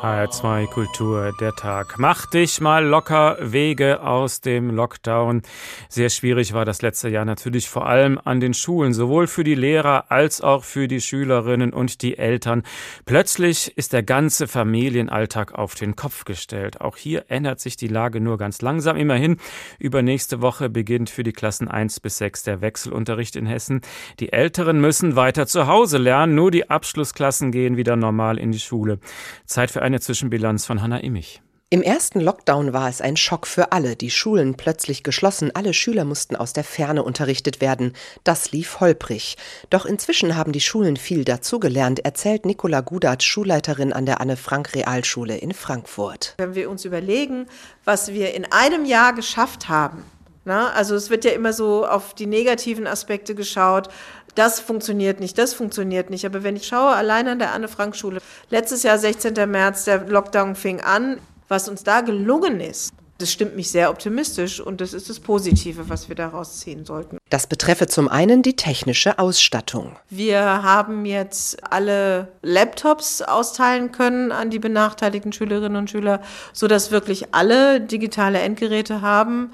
HR2 Kultur, der Tag. Mach dich mal locker Wege aus dem Lockdown. Sehr schwierig war das letzte Jahr natürlich vor allem an den Schulen, sowohl für die Lehrer als auch für die Schülerinnen und die Eltern. Plötzlich ist der ganze Familienalltag auf den Kopf gestellt. Auch hier ändert sich die Lage nur ganz langsam. Immerhin, übernächste Woche beginnt für die Klassen 1 bis 6 der Wechselunterricht in Hessen. Die Älteren müssen weiter zu Hause lernen, nur die Abschlussklassen gehen wieder normal in die Schule. Zeit für eine Zwischenbilanz von Hanna Immich. Im ersten Lockdown war es ein Schock für alle. Die Schulen plötzlich geschlossen, alle Schüler mussten aus der Ferne unterrichtet werden. Das lief holprig. Doch inzwischen haben die Schulen viel dazugelernt, erzählt Nicola Gudat, Schulleiterin an der Anne-Frank-Realschule in Frankfurt. Wenn wir uns überlegen, was wir in einem Jahr geschafft haben, na, also es wird ja immer so auf die negativen Aspekte geschaut das funktioniert nicht, das funktioniert nicht. Aber wenn ich schaue, allein an der Anne-Frank-Schule, letztes Jahr, 16. März, der Lockdown fing an, was uns da gelungen ist, das stimmt mich sehr optimistisch und das ist das Positive, was wir daraus ziehen sollten. Das betreffe zum einen die technische Ausstattung. Wir haben jetzt alle Laptops austeilen können an die benachteiligten Schülerinnen und Schüler, sodass wirklich alle digitale Endgeräte haben.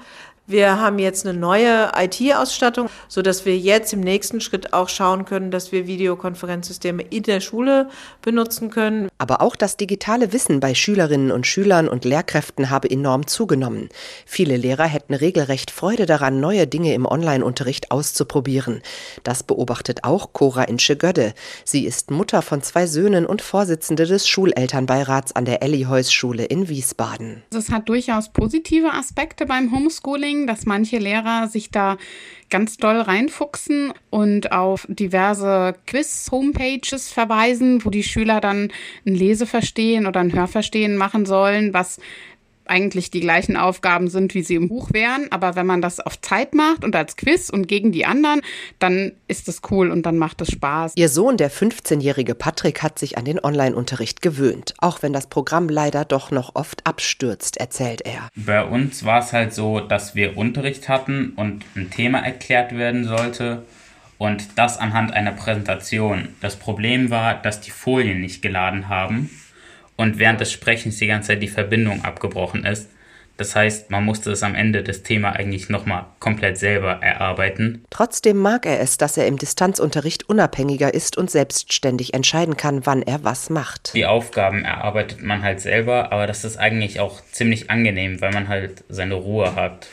Wir haben jetzt eine neue IT-Ausstattung, so dass wir jetzt im nächsten Schritt auch schauen können, dass wir Videokonferenzsysteme in der Schule benutzen können. Aber auch das digitale Wissen bei Schülerinnen und Schülern und Lehrkräften habe enorm zugenommen. Viele Lehrer hätten regelrecht Freude daran, neue Dinge im Online-Unterricht auszuprobieren. Das beobachtet auch Cora Insche-Gödde. Sie ist Mutter von zwei Söhnen und Vorsitzende des Schulelternbeirats an der Elli-Heuss-Schule in Wiesbaden. Es hat durchaus positive Aspekte beim Homeschooling bringen, dass manche Lehrer sich da ganz doll reinfuchsen und auf diverse Quiz-Homepages verweisen, wo die Schüler dann ein Leseverstehen oder ein Hörverstehen machen sollen, was eigentlich die gleichen Aufgaben sind, wie sie im Buch wären. Aber wenn man das auf Zeit macht und als Quiz und gegen die anderen, dann ist es cool und dann macht es Spaß. Ihr Sohn, der 15-jährige Patrick, hat sich an den Online-Unterricht gewöhnt, auch wenn das Programm leider doch noch oft abstürzt, erzählt er. Bei uns war es halt so, dass wir Unterricht hatten und ein Thema erklärt werden sollte. Und das anhand einer Präsentation. Das Problem war, dass die Folien nicht geladen haben und während des Sprechens die ganze Zeit die Verbindung abgebrochen ist. Das heißt, man musste es am Ende das Thema eigentlich nochmal komplett selber erarbeiten. Trotzdem mag er es, dass er im Distanzunterricht unabhängiger ist und selbstständig entscheiden kann, wann er was macht. Die Aufgaben erarbeitet man halt selber, aber das ist eigentlich auch ziemlich angenehm, weil man halt seine Ruhe hat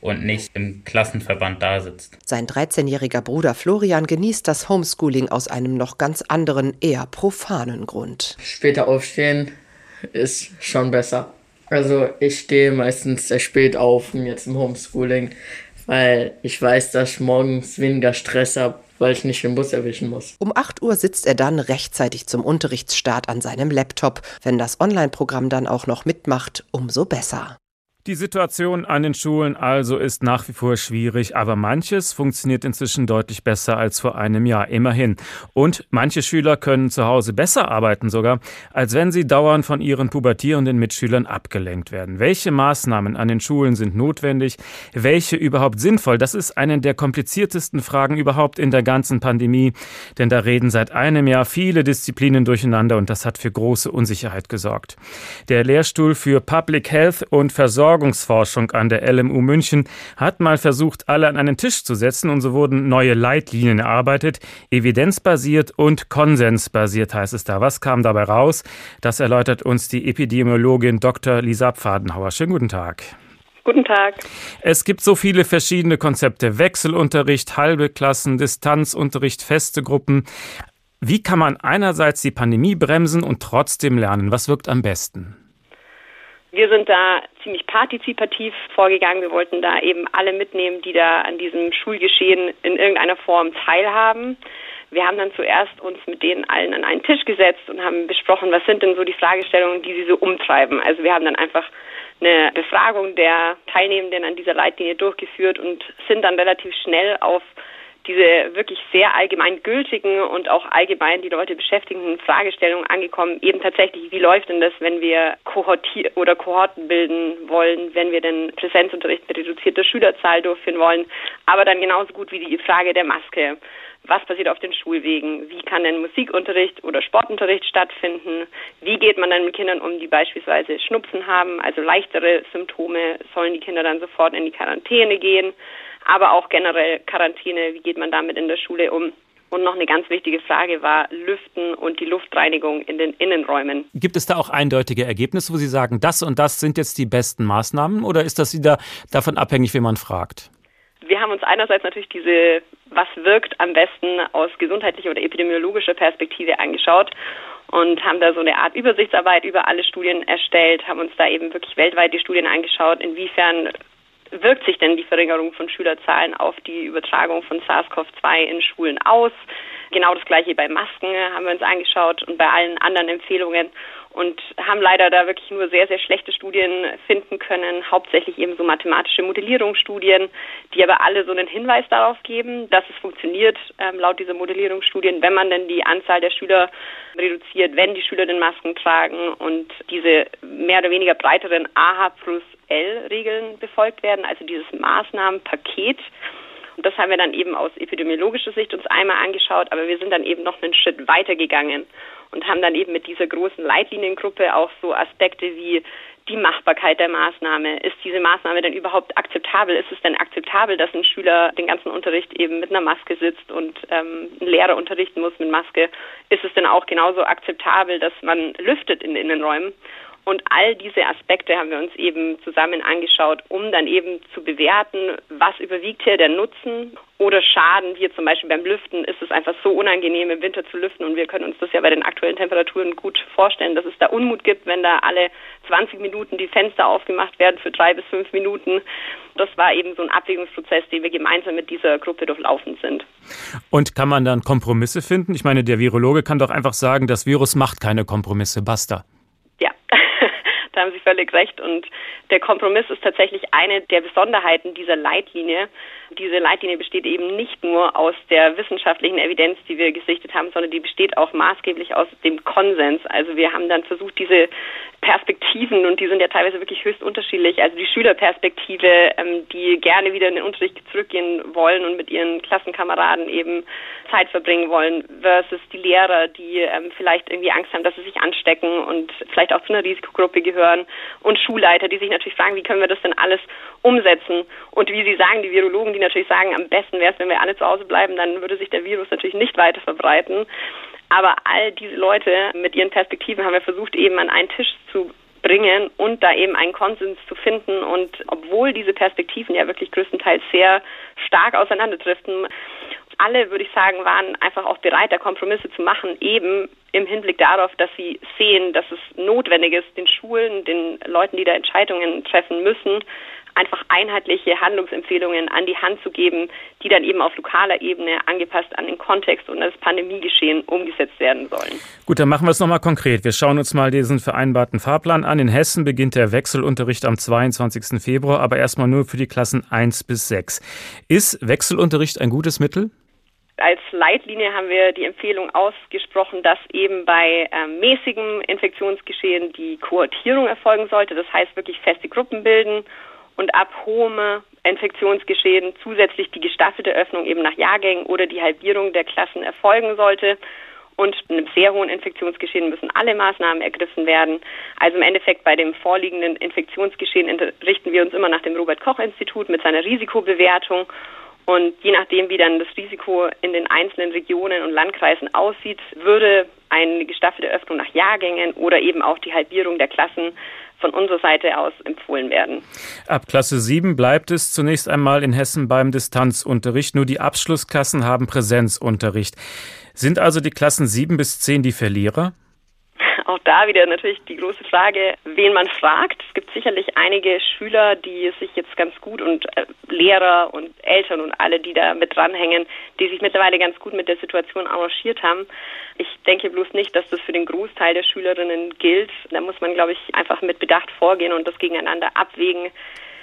und nicht im Klassenverband da sitzt. Sein 13-jähriger Bruder Florian genießt das Homeschooling aus einem noch ganz anderen, eher profanen Grund. Später aufstehen ist schon besser. Also ich stehe meistens sehr spät auf, jetzt im Homeschooling, weil ich weiß, dass ich morgens weniger Stress habe, weil ich nicht den Bus erwischen muss. Um 8 Uhr sitzt er dann rechtzeitig zum Unterrichtsstart an seinem Laptop. Wenn das Online-Programm dann auch noch mitmacht, umso besser. Die Situation an den Schulen also ist nach wie vor schwierig, aber manches funktioniert inzwischen deutlich besser als vor einem Jahr, immerhin. Und manche Schüler können zu Hause besser arbeiten sogar, als wenn sie dauernd von ihren pubertierenden Mitschülern abgelenkt werden. Welche Maßnahmen an den Schulen sind notwendig, welche überhaupt sinnvoll, das ist eine der kompliziertesten Fragen überhaupt in der ganzen Pandemie, denn da reden seit einem Jahr viele Disziplinen durcheinander und das hat für große Unsicherheit gesorgt. Der Lehrstuhl für Public Health und Versorgung Versorgungsforschung an der LMU München hat mal versucht, alle an einen Tisch zu setzen und so wurden neue Leitlinien erarbeitet. Evidenzbasiert und konsensbasiert heißt es da. Was kam dabei raus? Das erläutert uns die Epidemiologin Dr. Lisa Pfadenhauer. Schönen guten Tag. Guten Tag. Es gibt so viele verschiedene Konzepte. Wechselunterricht, halbe Klassen, Distanzunterricht, feste Gruppen. Wie kann man einerseits die Pandemie bremsen und trotzdem lernen? Was wirkt am besten? Wir sind da ziemlich partizipativ vorgegangen. Wir wollten da eben alle mitnehmen, die da an diesem Schulgeschehen in irgendeiner Form teilhaben. Wir haben dann zuerst uns mit denen allen an einen Tisch gesetzt und haben besprochen, was sind denn so die Fragestellungen, die sie so umtreiben. Also wir haben dann einfach eine Befragung der Teilnehmenden an dieser Leitlinie durchgeführt und sind dann relativ schnell auf diese wirklich sehr allgemein gültigen und auch allgemein die Leute beschäftigenden Fragestellungen angekommen. Eben tatsächlich, wie läuft denn das, wenn wir Kohorti oder Kohorten bilden wollen, wenn wir denn Präsenzunterricht mit reduzierter Schülerzahl durchführen wollen, aber dann genauso gut wie die Frage der Maske. Was passiert auf den Schulwegen? Wie kann denn Musikunterricht oder Sportunterricht stattfinden? Wie geht man dann mit Kindern um, die beispielsweise Schnupfen haben, also leichtere Symptome? Sollen die Kinder dann sofort in die Quarantäne gehen? Aber auch generell Quarantäne, wie geht man damit in der Schule um? Und noch eine ganz wichtige Frage war Lüften und die Luftreinigung in den Innenräumen. Gibt es da auch eindeutige Ergebnisse, wo Sie sagen, das und das sind jetzt die besten Maßnahmen oder ist das wieder davon abhängig, wie man fragt? Wir haben uns einerseits natürlich diese, was wirkt am besten aus gesundheitlicher oder epidemiologischer Perspektive angeschaut und haben da so eine Art Übersichtsarbeit über alle Studien erstellt, haben uns da eben wirklich weltweit die Studien angeschaut, inwiefern wirkt sich denn die Verringerung von Schülerzahlen auf die Übertragung von SARS-CoV-2 in Schulen aus? Genau das gleiche bei Masken haben wir uns angeschaut und bei allen anderen Empfehlungen und haben leider da wirklich nur sehr, sehr schlechte Studien finden können, hauptsächlich eben so mathematische Modellierungsstudien, die aber alle so einen Hinweis darauf geben, dass es funktioniert, ähm, laut dieser Modellierungsstudien, wenn man denn die Anzahl der Schüler reduziert, wenn die Schüler den Masken tragen und diese mehr oder weniger breiteren AH plus L-Regeln befolgt werden, also dieses Maßnahmenpaket. Und das haben wir dann eben aus epidemiologischer Sicht uns einmal angeschaut, aber wir sind dann eben noch einen Schritt weiter gegangen und haben dann eben mit dieser großen Leitliniengruppe auch so Aspekte wie die Machbarkeit der Maßnahme. Ist diese Maßnahme denn überhaupt akzeptabel? Ist es denn akzeptabel, dass ein Schüler den ganzen Unterricht eben mit einer Maske sitzt und ähm, ein Lehrer unterrichten muss mit Maske? Ist es denn auch genauso akzeptabel, dass man lüftet in Innenräumen? Und all diese Aspekte haben wir uns eben zusammen angeschaut, um dann eben zu bewerten, was überwiegt hier der Nutzen oder Schaden. Wir zum Beispiel beim Lüften ist es einfach so unangenehm im Winter zu lüften und wir können uns das ja bei den aktuellen Temperaturen gut vorstellen, dass es da Unmut gibt, wenn da alle 20 Minuten die Fenster aufgemacht werden für drei bis fünf Minuten. Das war eben so ein Abwägungsprozess, den wir gemeinsam mit dieser Gruppe durchlaufen sind. Und kann man dann Kompromisse finden? Ich meine, der Virologe kann doch einfach sagen, das Virus macht keine Kompromisse, basta. Da haben Sie völlig recht. Und der Kompromiss ist tatsächlich eine der Besonderheiten dieser Leitlinie. Diese Leitlinie besteht eben nicht nur aus der wissenschaftlichen Evidenz, die wir gesichtet haben, sondern die besteht auch maßgeblich aus dem Konsens. Also wir haben dann versucht, diese Perspektiven, und die sind ja teilweise wirklich höchst unterschiedlich, also die Schülerperspektive, ähm, die gerne wieder in den Unterricht zurückgehen wollen und mit ihren Klassenkameraden eben Zeit verbringen wollen, versus die Lehrer, die ähm, vielleicht irgendwie Angst haben, dass sie sich anstecken und vielleicht auch zu einer Risikogruppe gehören und Schulleiter, die sich natürlich fragen, wie können wir das denn alles umsetzen? Und wie Sie sagen, die Virologen, die natürlich sagen, am besten wäre es, wenn wir alle zu Hause bleiben, dann würde sich der Virus natürlich nicht weiter verbreiten. Aber all diese Leute mit ihren Perspektiven haben wir versucht, eben an einen Tisch zu bringen und da eben einen Konsens zu finden. Und obwohl diese Perspektiven ja wirklich größtenteils sehr stark auseinanderdriften, alle, würde ich sagen, waren einfach auch bereit, da Kompromisse zu machen, eben im Hinblick darauf, dass sie sehen, dass es notwendig ist, den Schulen, den Leuten, die da Entscheidungen treffen müssen, einfach einheitliche Handlungsempfehlungen an die Hand zu geben, die dann eben auf lokaler Ebene angepasst an den Kontext und das Pandemiegeschehen umgesetzt werden sollen. Gut, dann machen wir es nochmal konkret. Wir schauen uns mal diesen vereinbarten Fahrplan an. In Hessen beginnt der Wechselunterricht am 22. Februar, aber erstmal nur für die Klassen 1 bis 6. Ist Wechselunterricht ein gutes Mittel? Als Leitlinie haben wir die Empfehlung ausgesprochen, dass eben bei äh, mäßigem Infektionsgeschehen die Kohortierung erfolgen sollte. Das heißt wirklich feste Gruppen bilden und ab hohem Infektionsgeschehen zusätzlich die gestaffelte Öffnung eben nach Jahrgängen oder die Halbierung der Klassen erfolgen sollte. Und in einem sehr hohen Infektionsgeschehen müssen alle Maßnahmen ergriffen werden. Also im Endeffekt bei dem vorliegenden Infektionsgeschehen richten wir uns immer nach dem Robert Koch Institut mit seiner Risikobewertung. Und je nachdem, wie dann das Risiko in den einzelnen Regionen und Landkreisen aussieht, würde eine gestaffelte Öffnung nach Jahrgängen oder eben auch die Halbierung der Klassen von unserer Seite aus empfohlen werden. Ab Klasse 7 bleibt es zunächst einmal in Hessen beim Distanzunterricht. Nur die Abschlussklassen haben Präsenzunterricht. Sind also die Klassen 7 bis 10 die Verlierer? Auch da wieder natürlich die große Frage, wen man fragt. Es gibt sicherlich einige Schüler, die sich jetzt ganz gut und äh, Lehrer und Eltern und alle, die da mit dranhängen, die sich mittlerweile ganz gut mit der Situation arrangiert haben. Ich denke bloß nicht, dass das für den Großteil der Schülerinnen gilt. Da muss man, glaube ich, einfach mit Bedacht vorgehen und das gegeneinander abwägen.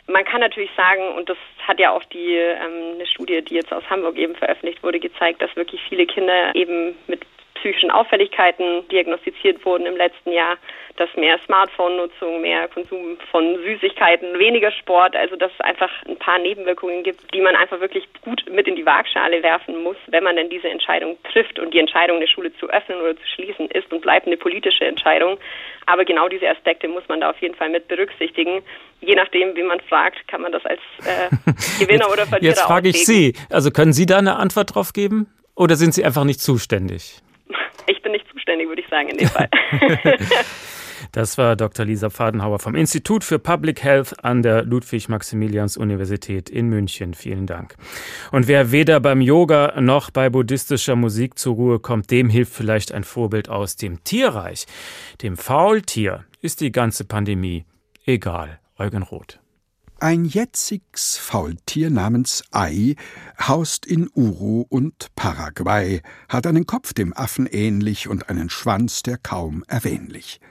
Man kann natürlich sagen, und das hat ja auch die ähm, eine Studie, die jetzt aus Hamburg eben veröffentlicht wurde, gezeigt, dass wirklich viele Kinder eben mit psychischen Auffälligkeiten diagnostiziert wurden im letzten Jahr, dass mehr Smartphone-Nutzung, mehr Konsum von Süßigkeiten, weniger Sport, also dass es einfach ein paar Nebenwirkungen gibt, die man einfach wirklich gut mit in die Waagschale werfen muss, wenn man denn diese Entscheidung trifft. Und die Entscheidung, eine Schule zu öffnen oder zu schließen, ist und bleibt eine politische Entscheidung. Aber genau diese Aspekte muss man da auf jeden Fall mit berücksichtigen. Je nachdem, wie man fragt, kann man das als äh, Gewinner jetzt, oder Verlierer Jetzt frage ich Sie, also können Sie da eine Antwort drauf geben? Oder sind Sie einfach nicht zuständig? Ich bin nicht zuständig, würde ich sagen, in dem Fall. Das war Dr. Lisa Pfadenhauer vom Institut für Public Health an der Ludwig-Maximilians-Universität in München. Vielen Dank. Und wer weder beim Yoga noch bei buddhistischer Musik zur Ruhe kommt, dem hilft vielleicht ein Vorbild aus dem Tierreich. Dem Faultier ist die ganze Pandemie egal. Eugen Roth. Ein jetziges Faultier namens Ai haust in Uru und Paraguay, hat einen Kopf dem Affen ähnlich und einen Schwanz, der kaum erwähnlich.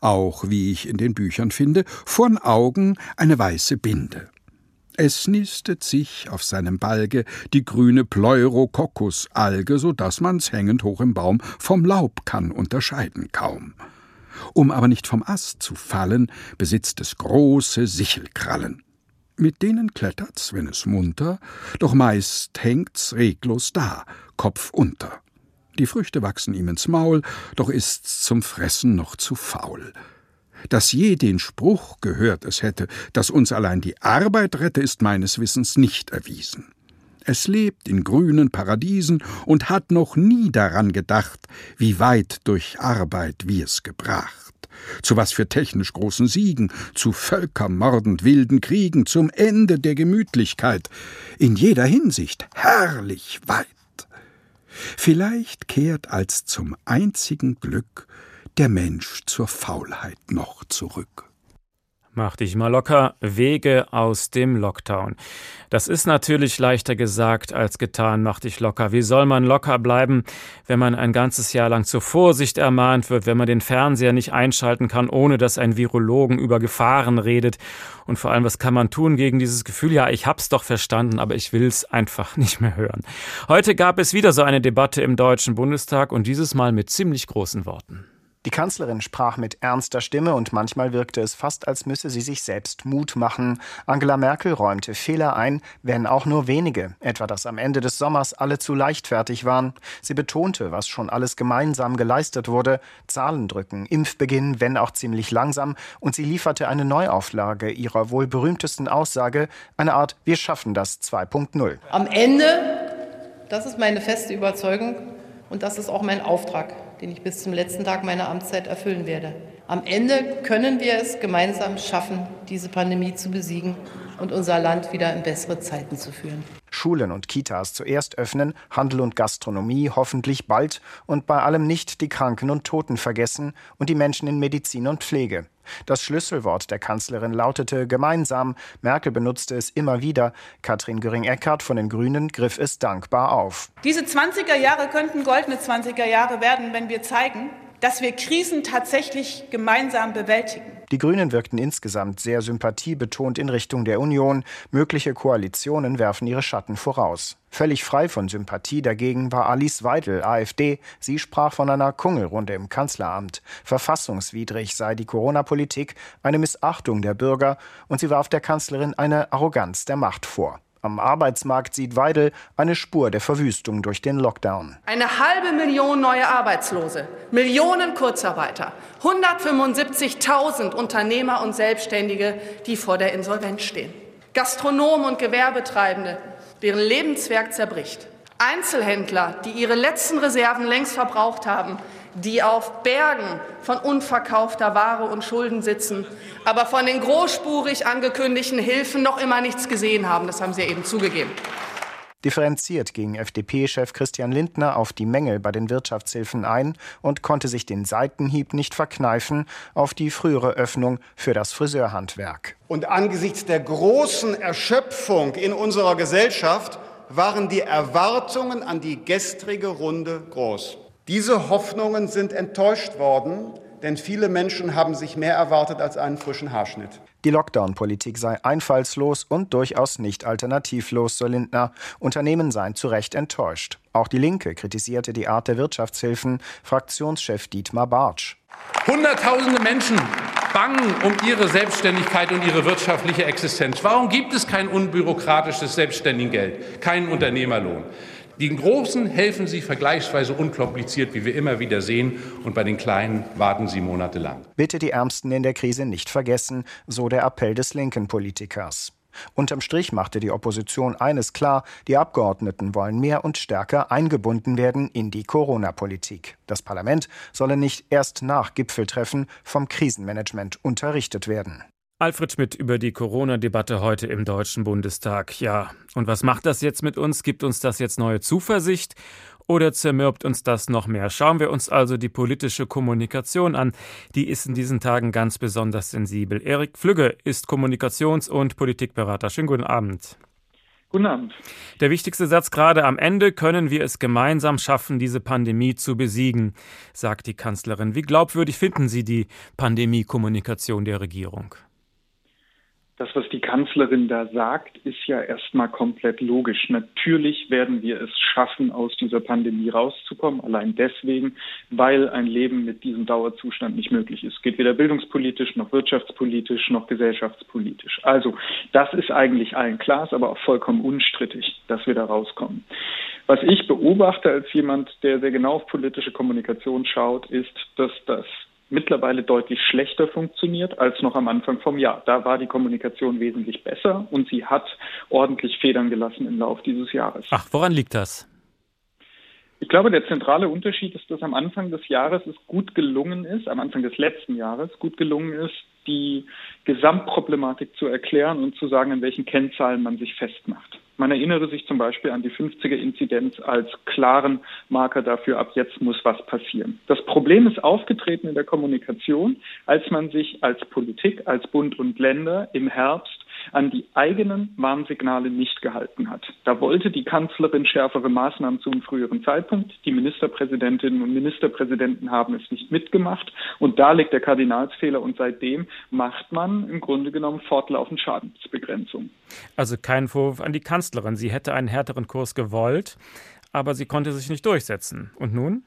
Auch, wie ich in den Büchern finde, vorn Augen eine weiße Binde. Es nistet sich auf seinem Balge die grüne Pleurococcus-Alge, so dass man's hängend hoch im Baum vom Laub kann unterscheiden kaum. Um aber nicht vom Ast zu fallen, besitzt es große Sichelkrallen. Mit denen klettert's, wenn es munter, doch meist hängt's reglos da, Kopf unter. Die Früchte wachsen ihm ins Maul, doch ist's zum Fressen noch zu faul. Dass je den Spruch gehört es hätte, dass uns allein die Arbeit rette, ist meines Wissens nicht erwiesen. Es lebt in grünen Paradiesen und hat noch nie daran gedacht, wie weit durch Arbeit wir's gebracht zu was für technisch großen Siegen, zu völkermordend wilden Kriegen, zum Ende der Gemütlichkeit, in jeder Hinsicht herrlich weit. Vielleicht kehrt als zum einzigen Glück der Mensch zur Faulheit noch zurück. Mach dich mal locker, Wege aus dem Lockdown. Das ist natürlich leichter gesagt als getan, mach dich locker. Wie soll man locker bleiben, wenn man ein ganzes Jahr lang zur Vorsicht ermahnt wird, wenn man den Fernseher nicht einschalten kann, ohne dass ein Virologen über Gefahren redet? Und vor allem, was kann man tun gegen dieses Gefühl? Ja, ich hab's doch verstanden, aber ich will's einfach nicht mehr hören. Heute gab es wieder so eine Debatte im Deutschen Bundestag und dieses Mal mit ziemlich großen Worten. Die Kanzlerin sprach mit ernster Stimme und manchmal wirkte es fast, als müsse sie sich selbst Mut machen. Angela Merkel räumte Fehler ein, wenn auch nur wenige, etwa dass am Ende des Sommers alle zu leichtfertig waren. Sie betonte, was schon alles gemeinsam geleistet wurde, Zahlen drücken, Impfbeginn, wenn auch ziemlich langsam, und sie lieferte eine Neuauflage ihrer wohl berühmtesten Aussage, eine Art Wir schaffen das 2.0. Am Ende, das ist meine feste Überzeugung und das ist auch mein Auftrag den ich bis zum letzten Tag meiner Amtszeit erfüllen werde. Am Ende können wir es gemeinsam schaffen, diese Pandemie zu besiegen und unser Land wieder in bessere Zeiten zu führen. Schulen und Kitas zuerst öffnen, Handel und Gastronomie hoffentlich bald und bei allem nicht die Kranken und Toten vergessen und die Menschen in Medizin und Pflege. Das Schlüsselwort der Kanzlerin lautete gemeinsam. Merkel benutzte es immer wieder. Katrin Göring-Eckardt von den Grünen griff es dankbar auf. Diese 20er Jahre könnten goldene 20er Jahre werden, wenn wir zeigen, dass wir Krisen tatsächlich gemeinsam bewältigen. Die Grünen wirkten insgesamt sehr sympathiebetont in Richtung der Union. Mögliche Koalitionen werfen ihre Schatten voraus. Völlig frei von Sympathie dagegen war Alice Weidel, AfD. Sie sprach von einer Kungelrunde im Kanzleramt. Verfassungswidrig sei die Corona-Politik, eine Missachtung der Bürger und sie warf der Kanzlerin eine Arroganz der Macht vor. Am Arbeitsmarkt sieht Weidel eine Spur der Verwüstung durch den Lockdown. Eine halbe Million neue Arbeitslose, Millionen Kurzarbeiter, 175.000 Unternehmer und Selbstständige, die vor der Insolvenz stehen. Gastronomen und Gewerbetreibende, deren Lebenswerk zerbricht. Einzelhändler, die ihre letzten Reserven längst verbraucht haben, die auf Bergen von unverkaufter Ware und Schulden sitzen, aber von den großspurig angekündigten Hilfen noch immer nichts gesehen haben. Das haben Sie eben zugegeben. Differenziert ging FDP-Chef Christian Lindner auf die Mängel bei den Wirtschaftshilfen ein und konnte sich den Seitenhieb nicht verkneifen auf die frühere Öffnung für das Friseurhandwerk. Und angesichts der großen Erschöpfung in unserer Gesellschaft waren die Erwartungen an die gestrige Runde groß. Diese Hoffnungen sind enttäuscht worden, denn viele Menschen haben sich mehr erwartet als einen frischen Haarschnitt. Die Lockdown-Politik sei einfallslos und durchaus nicht alternativlos, so Lindner. Unternehmen seien zu Recht enttäuscht. Auch die Linke kritisierte die Art der Wirtschaftshilfen. Fraktionschef Dietmar Bartsch. Hunderttausende Menschen bangen um ihre Selbstständigkeit und ihre wirtschaftliche Existenz. Warum gibt es kein unbürokratisches Selbstständigengeld, keinen Unternehmerlohn? Den Großen helfen Sie vergleichsweise unkompliziert, wie wir immer wieder sehen, und bei den Kleinen warten Sie monatelang. Bitte die Ärmsten in der Krise nicht vergessen, so der Appell des linken Politikers. Unterm Strich machte die Opposition eines klar, die Abgeordneten wollen mehr und stärker eingebunden werden in die Corona-Politik. Das Parlament solle nicht erst nach Gipfeltreffen vom Krisenmanagement unterrichtet werden. Alfred Schmidt über die Corona-Debatte heute im Deutschen Bundestag. Ja, und was macht das jetzt mit uns? Gibt uns das jetzt neue Zuversicht? Oder zermürbt uns das noch mehr? Schauen wir uns also die politische Kommunikation an. Die ist in diesen Tagen ganz besonders sensibel. Erik Flügge ist Kommunikations- und Politikberater. Schönen guten Abend. Guten Abend. Der wichtigste Satz gerade am Ende, können wir es gemeinsam schaffen, diese Pandemie zu besiegen, sagt die Kanzlerin. Wie glaubwürdig finden Sie die Pandemie-Kommunikation der Regierung? Das, was die Kanzlerin da sagt, ist ja erstmal komplett logisch. Natürlich werden wir es schaffen, aus dieser Pandemie rauszukommen, allein deswegen, weil ein Leben mit diesem Dauerzustand nicht möglich ist. Geht weder bildungspolitisch, noch wirtschaftspolitisch, noch gesellschaftspolitisch. Also, das ist eigentlich allen klar, ist aber auch vollkommen unstrittig, dass wir da rauskommen. Was ich beobachte als jemand, der sehr genau auf politische Kommunikation schaut, ist, dass das mittlerweile deutlich schlechter funktioniert als noch am Anfang vom Jahr. Da war die Kommunikation wesentlich besser und sie hat ordentlich Federn gelassen im Laufe dieses Jahres. Ach, woran liegt das? Ich glaube, der zentrale Unterschied ist, dass am Anfang des Jahres es gut gelungen ist, am Anfang des letzten Jahres gut gelungen ist, die Gesamtproblematik zu erklären und zu sagen, in welchen Kennzahlen man sich festmacht. Man erinnere sich zum Beispiel an die 50er-Inzidenz als klaren Marker dafür, ab jetzt muss was passieren. Das Problem ist aufgetreten in der Kommunikation, als man sich als Politik, als Bund und Länder im Herbst an die eigenen Warnsignale nicht gehalten hat. Da wollte die Kanzlerin schärfere Maßnahmen zu einem früheren Zeitpunkt. Die Ministerpräsidentinnen und Ministerpräsidenten haben es nicht mitgemacht. Und da liegt der Kardinalsfehler. Und seitdem macht man im Grunde genommen fortlaufend Schadensbegrenzung. Also kein Vorwurf an die Kanzlerin. Sie hätte einen härteren Kurs gewollt, aber sie konnte sich nicht durchsetzen. Und nun?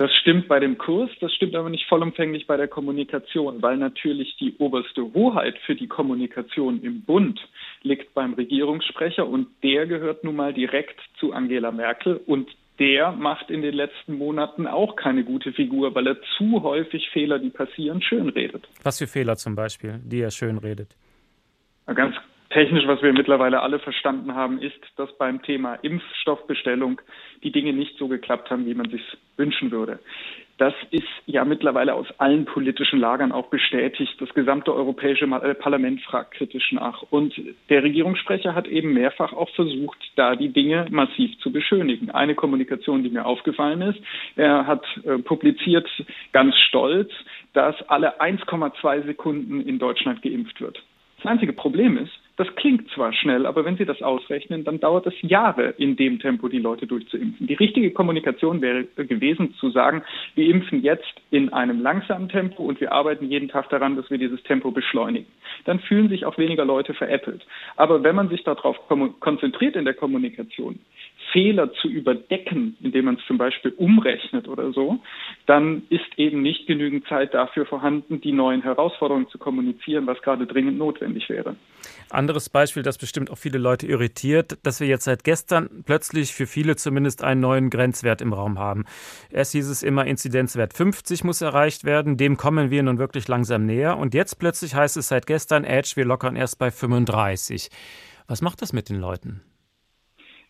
Das stimmt bei dem Kurs, das stimmt aber nicht vollumfänglich bei der Kommunikation, weil natürlich die oberste Hoheit für die Kommunikation im Bund liegt beim Regierungssprecher und der gehört nun mal direkt zu Angela Merkel und der macht in den letzten Monaten auch keine gute Figur, weil er zu häufig Fehler, die passieren, schönredet. Was für Fehler zum Beispiel, die er schönredet? Ganz technisch, was wir mittlerweile alle verstanden haben, ist, dass beim Thema Impfstoffbestellung die Dinge nicht so geklappt haben, wie man sich wünschen würde. Das ist ja mittlerweile aus allen politischen Lagern auch bestätigt. Das gesamte Europäische äh, Parlament fragt kritisch nach. Und der Regierungssprecher hat eben mehrfach auch versucht, da die Dinge massiv zu beschönigen. Eine Kommunikation, die mir aufgefallen ist, er hat äh, publiziert ganz stolz, dass alle 1,2 Sekunden in Deutschland geimpft wird. Das einzige Problem ist, das klingt zwar schnell, aber wenn Sie das ausrechnen, dann dauert es Jahre, in dem Tempo die Leute durchzuimpfen. Die richtige Kommunikation wäre gewesen, zu sagen, wir impfen jetzt in einem langsamen Tempo und wir arbeiten jeden Tag daran, dass wir dieses Tempo beschleunigen. Dann fühlen sich auch weniger Leute veräppelt. Aber wenn man sich darauf konzentriert in der Kommunikation, Fehler zu überdecken, indem man es zum Beispiel umrechnet oder so, dann ist eben nicht genügend Zeit dafür vorhanden, die neuen Herausforderungen zu kommunizieren, was gerade dringend notwendig wäre. Anderes Beispiel, das bestimmt auch viele Leute irritiert, dass wir jetzt seit gestern plötzlich für viele zumindest einen neuen Grenzwert im Raum haben. Erst hieß es immer, Inzidenzwert 50 muss erreicht werden, dem kommen wir nun wirklich langsam näher. Und jetzt plötzlich heißt es seit gestern, Edge, wir lockern erst bei 35. Was macht das mit den Leuten?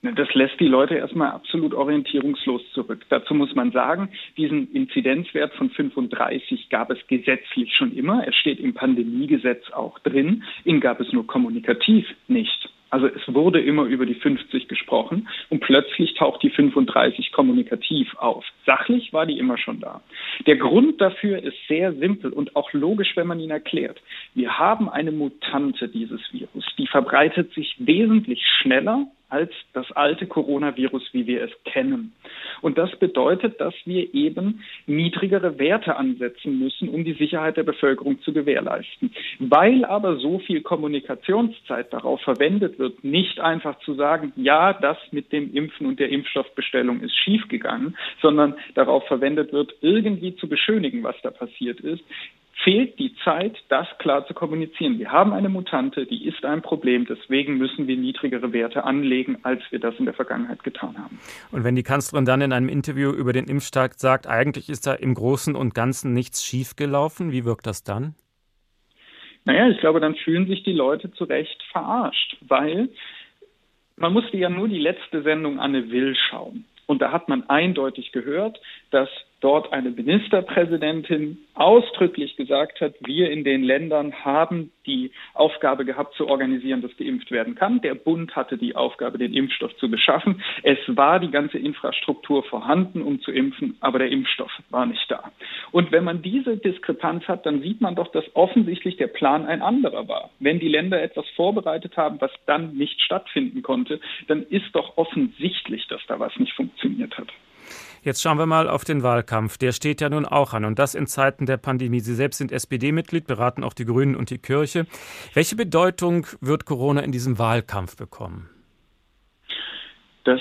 Das lässt die Leute erstmal absolut orientierungslos zurück. Dazu muss man sagen, diesen Inzidenzwert von 35 gab es gesetzlich schon immer. Er steht im Pandemiegesetz auch drin. Ihn gab es nur kommunikativ nicht. Also es wurde immer über die 50 gesprochen und plötzlich taucht die 35 kommunikativ auf. Sachlich war die immer schon da. Der Grund dafür ist sehr simpel und auch logisch, wenn man ihn erklärt. Wir haben eine Mutante dieses Virus, die verbreitet sich wesentlich schneller als das alte Coronavirus, wie wir es kennen. Und das bedeutet, dass wir eben niedrigere Werte ansetzen müssen, um die Sicherheit der Bevölkerung zu gewährleisten. Weil aber so viel Kommunikationszeit darauf verwendet wird, nicht einfach zu sagen, ja, das mit dem Impfen und der Impfstoffbestellung ist schiefgegangen, sondern darauf verwendet wird, irgendwie zu beschönigen, was da passiert ist, fehlt die Zeit, das klar zu kommunizieren. Wir haben eine Mutante, die ist ein Problem, deswegen müssen wir niedrigere Werte anlegen, als wir das in der Vergangenheit getan haben. Und wenn die Kanzlerin dann in einem Interview über den Impfstart sagt, eigentlich ist da im Großen und Ganzen nichts schiefgelaufen, wie wirkt das dann? Naja, ich glaube, dann fühlen sich die Leute zu Recht verarscht, weil man musste ja nur die letzte Sendung Anne Will schauen. Und da hat man eindeutig gehört, dass dort eine Ministerpräsidentin ausdrücklich gesagt hat, wir in den Ländern haben die Aufgabe gehabt zu organisieren, dass geimpft werden kann. Der Bund hatte die Aufgabe, den Impfstoff zu beschaffen. Es war die ganze Infrastruktur vorhanden, um zu impfen, aber der Impfstoff war nicht da. Und wenn man diese Diskrepanz hat, dann sieht man doch, dass offensichtlich der Plan ein anderer war. Wenn die Länder etwas vorbereitet haben, was dann nicht stattfinden konnte, dann ist doch offensichtlich, dass da was nicht funktioniert hat. Jetzt schauen wir mal auf den Wahlkampf. Der steht ja nun auch an und das in Zeiten der Pandemie. Sie selbst sind SPD-Mitglied, beraten auch die Grünen und die Kirche. Welche Bedeutung wird Corona in diesem Wahlkampf bekommen? Das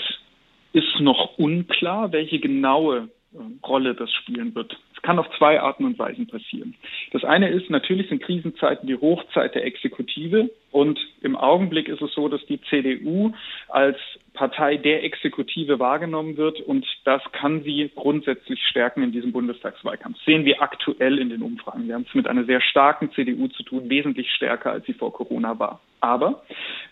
ist noch unklar, welche genaue äh, Rolle das spielen wird. Es kann auf zwei Arten und Weisen passieren. Das eine ist, natürlich sind Krisenzeiten die Hochzeit der Exekutive. Und im Augenblick ist es so, dass die CDU als Partei der Exekutive wahrgenommen wird. Und das kann sie grundsätzlich stärken in diesem Bundestagswahlkampf. Das sehen wir aktuell in den Umfragen. Wir haben es mit einer sehr starken CDU zu tun, wesentlich stärker, als sie vor Corona war. Aber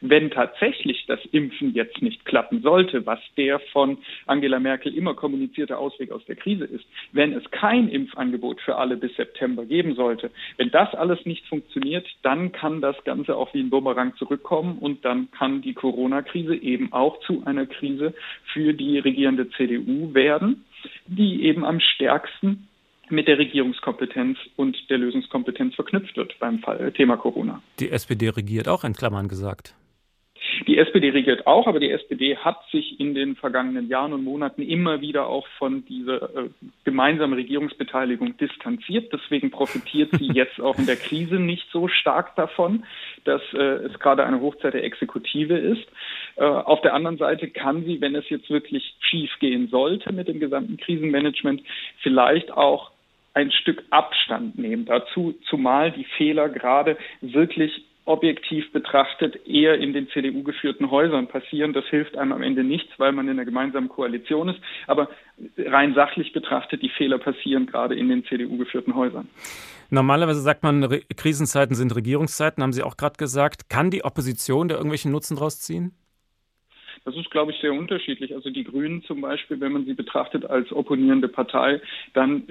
wenn tatsächlich das Impfen jetzt nicht klappen sollte, was der von Angela Merkel immer kommunizierte Ausweg aus der Krise ist, wenn es kein Impfangebot für alle bis September geben sollte, wenn das alles nicht funktioniert, dann kann das Ganze auch wie ein Bumerang zurückkommen und dann kann die Corona-Krise eben auch zu einer Krise für die regierende CDU werden, die eben am stärksten mit der Regierungskompetenz und der Lösungskompetenz verknüpft wird beim Fall, Thema Corona. Die SPD regiert auch in Klammern gesagt. Die SPD regiert auch, aber die SPD hat sich in den vergangenen Jahren und Monaten immer wieder auch von dieser äh, gemeinsamen Regierungsbeteiligung distanziert. Deswegen profitiert sie jetzt auch in der Krise nicht so stark davon, dass äh, es gerade eine Hochzeit der Exekutive ist. Äh, auf der anderen Seite kann sie, wenn es jetzt wirklich schief gehen sollte mit dem gesamten Krisenmanagement, vielleicht auch ein Stück Abstand nehmen dazu, zumal die Fehler gerade wirklich objektiv betrachtet eher in den CDU geführten Häusern passieren. Das hilft einem am Ende nichts, weil man in einer gemeinsamen Koalition ist. Aber rein sachlich betrachtet, die Fehler passieren gerade in den CDU geführten Häusern. Normalerweise sagt man, Re Krisenzeiten sind Regierungszeiten, haben Sie auch gerade gesagt. Kann die Opposition da irgendwelchen Nutzen draus ziehen? Das ist, glaube ich, sehr unterschiedlich. Also die Grünen zum Beispiel, wenn man sie betrachtet als opponierende Partei, dann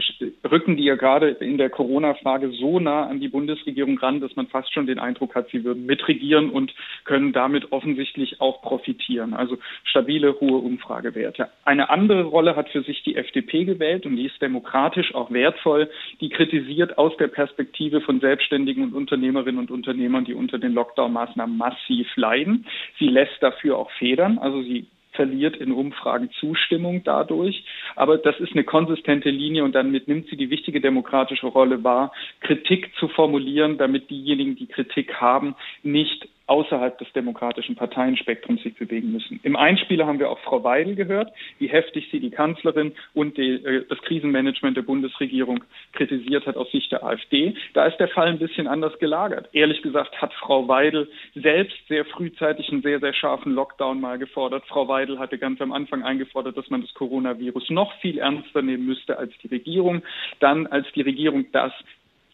rücken die ja gerade in der Corona-Frage so nah an die Bundesregierung ran, dass man fast schon den Eindruck hat, sie würden mitregieren und können damit offensichtlich auch profitieren. Also stabile, hohe Umfragewerte. Eine andere Rolle hat für sich die FDP gewählt und die ist demokratisch auch wertvoll. Die kritisiert aus der Perspektive von Selbstständigen und Unternehmerinnen und Unternehmern, die unter den Lockdown-Maßnahmen massiv leiden. Sie lässt dafür auch federn. Also sie verliert in Umfragen Zustimmung dadurch. Aber das ist eine konsistente Linie und damit nimmt sie die wichtige demokratische Rolle wahr, Kritik zu formulieren, damit diejenigen, die Kritik haben, nicht außerhalb des demokratischen Parteienspektrums sich bewegen müssen. Im Einspieler haben wir auch Frau Weidel gehört, wie heftig sie die Kanzlerin und die, äh, das Krisenmanagement der Bundesregierung kritisiert hat aus Sicht der AfD. Da ist der Fall ein bisschen anders gelagert. Ehrlich gesagt hat Frau Weidel selbst sehr frühzeitig einen sehr, sehr scharfen Lockdown mal gefordert. Frau Weidel hatte ganz am Anfang eingefordert, dass man das Coronavirus noch viel ernster nehmen müsste als die Regierung. Dann, als die Regierung das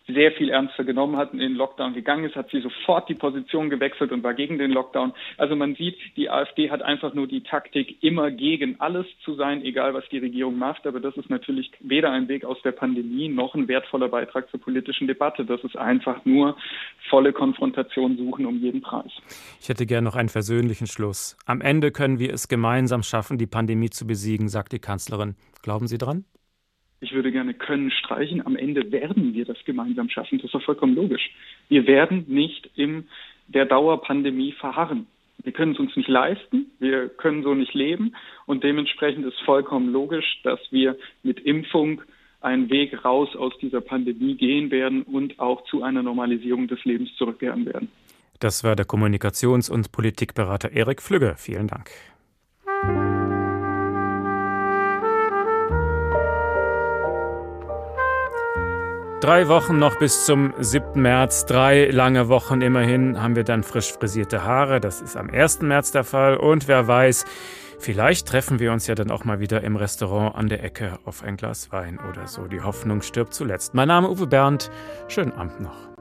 sehr viel ernster genommen hat und in den Lockdown gegangen ist, hat sie sofort die Position gewechselt und war gegen den Lockdown. Also man sieht, die AfD hat einfach nur die Taktik, immer gegen alles zu sein, egal was die Regierung macht. Aber das ist natürlich weder ein Weg aus der Pandemie noch ein wertvoller Beitrag zur politischen Debatte. Das ist einfach nur volle Konfrontation suchen um jeden Preis. Ich hätte gern noch einen versöhnlichen Schluss. Am Ende können wir es gemeinsam schaffen, die Pandemie zu besiegen, sagt die Kanzlerin. Glauben Sie dran? Ich würde gerne können streichen, am Ende werden wir das gemeinsam schaffen. Das ist doch vollkommen logisch. Wir werden nicht in der Dauerpandemie verharren. Wir können es uns nicht leisten, wir können so nicht leben und dementsprechend ist vollkommen logisch, dass wir mit Impfung einen Weg raus aus dieser Pandemie gehen werden und auch zu einer Normalisierung des Lebens zurückkehren werden. Das war der Kommunikations- und Politikberater Erik Flügge. Vielen Dank. Drei Wochen noch bis zum 7. März. Drei lange Wochen immerhin haben wir dann frisch frisierte Haare. Das ist am 1. März der Fall. Und wer weiß, vielleicht treffen wir uns ja dann auch mal wieder im Restaurant an der Ecke auf ein Glas Wein oder so. Die Hoffnung stirbt zuletzt. Mein Name Uwe Bernd. Schönen Abend noch.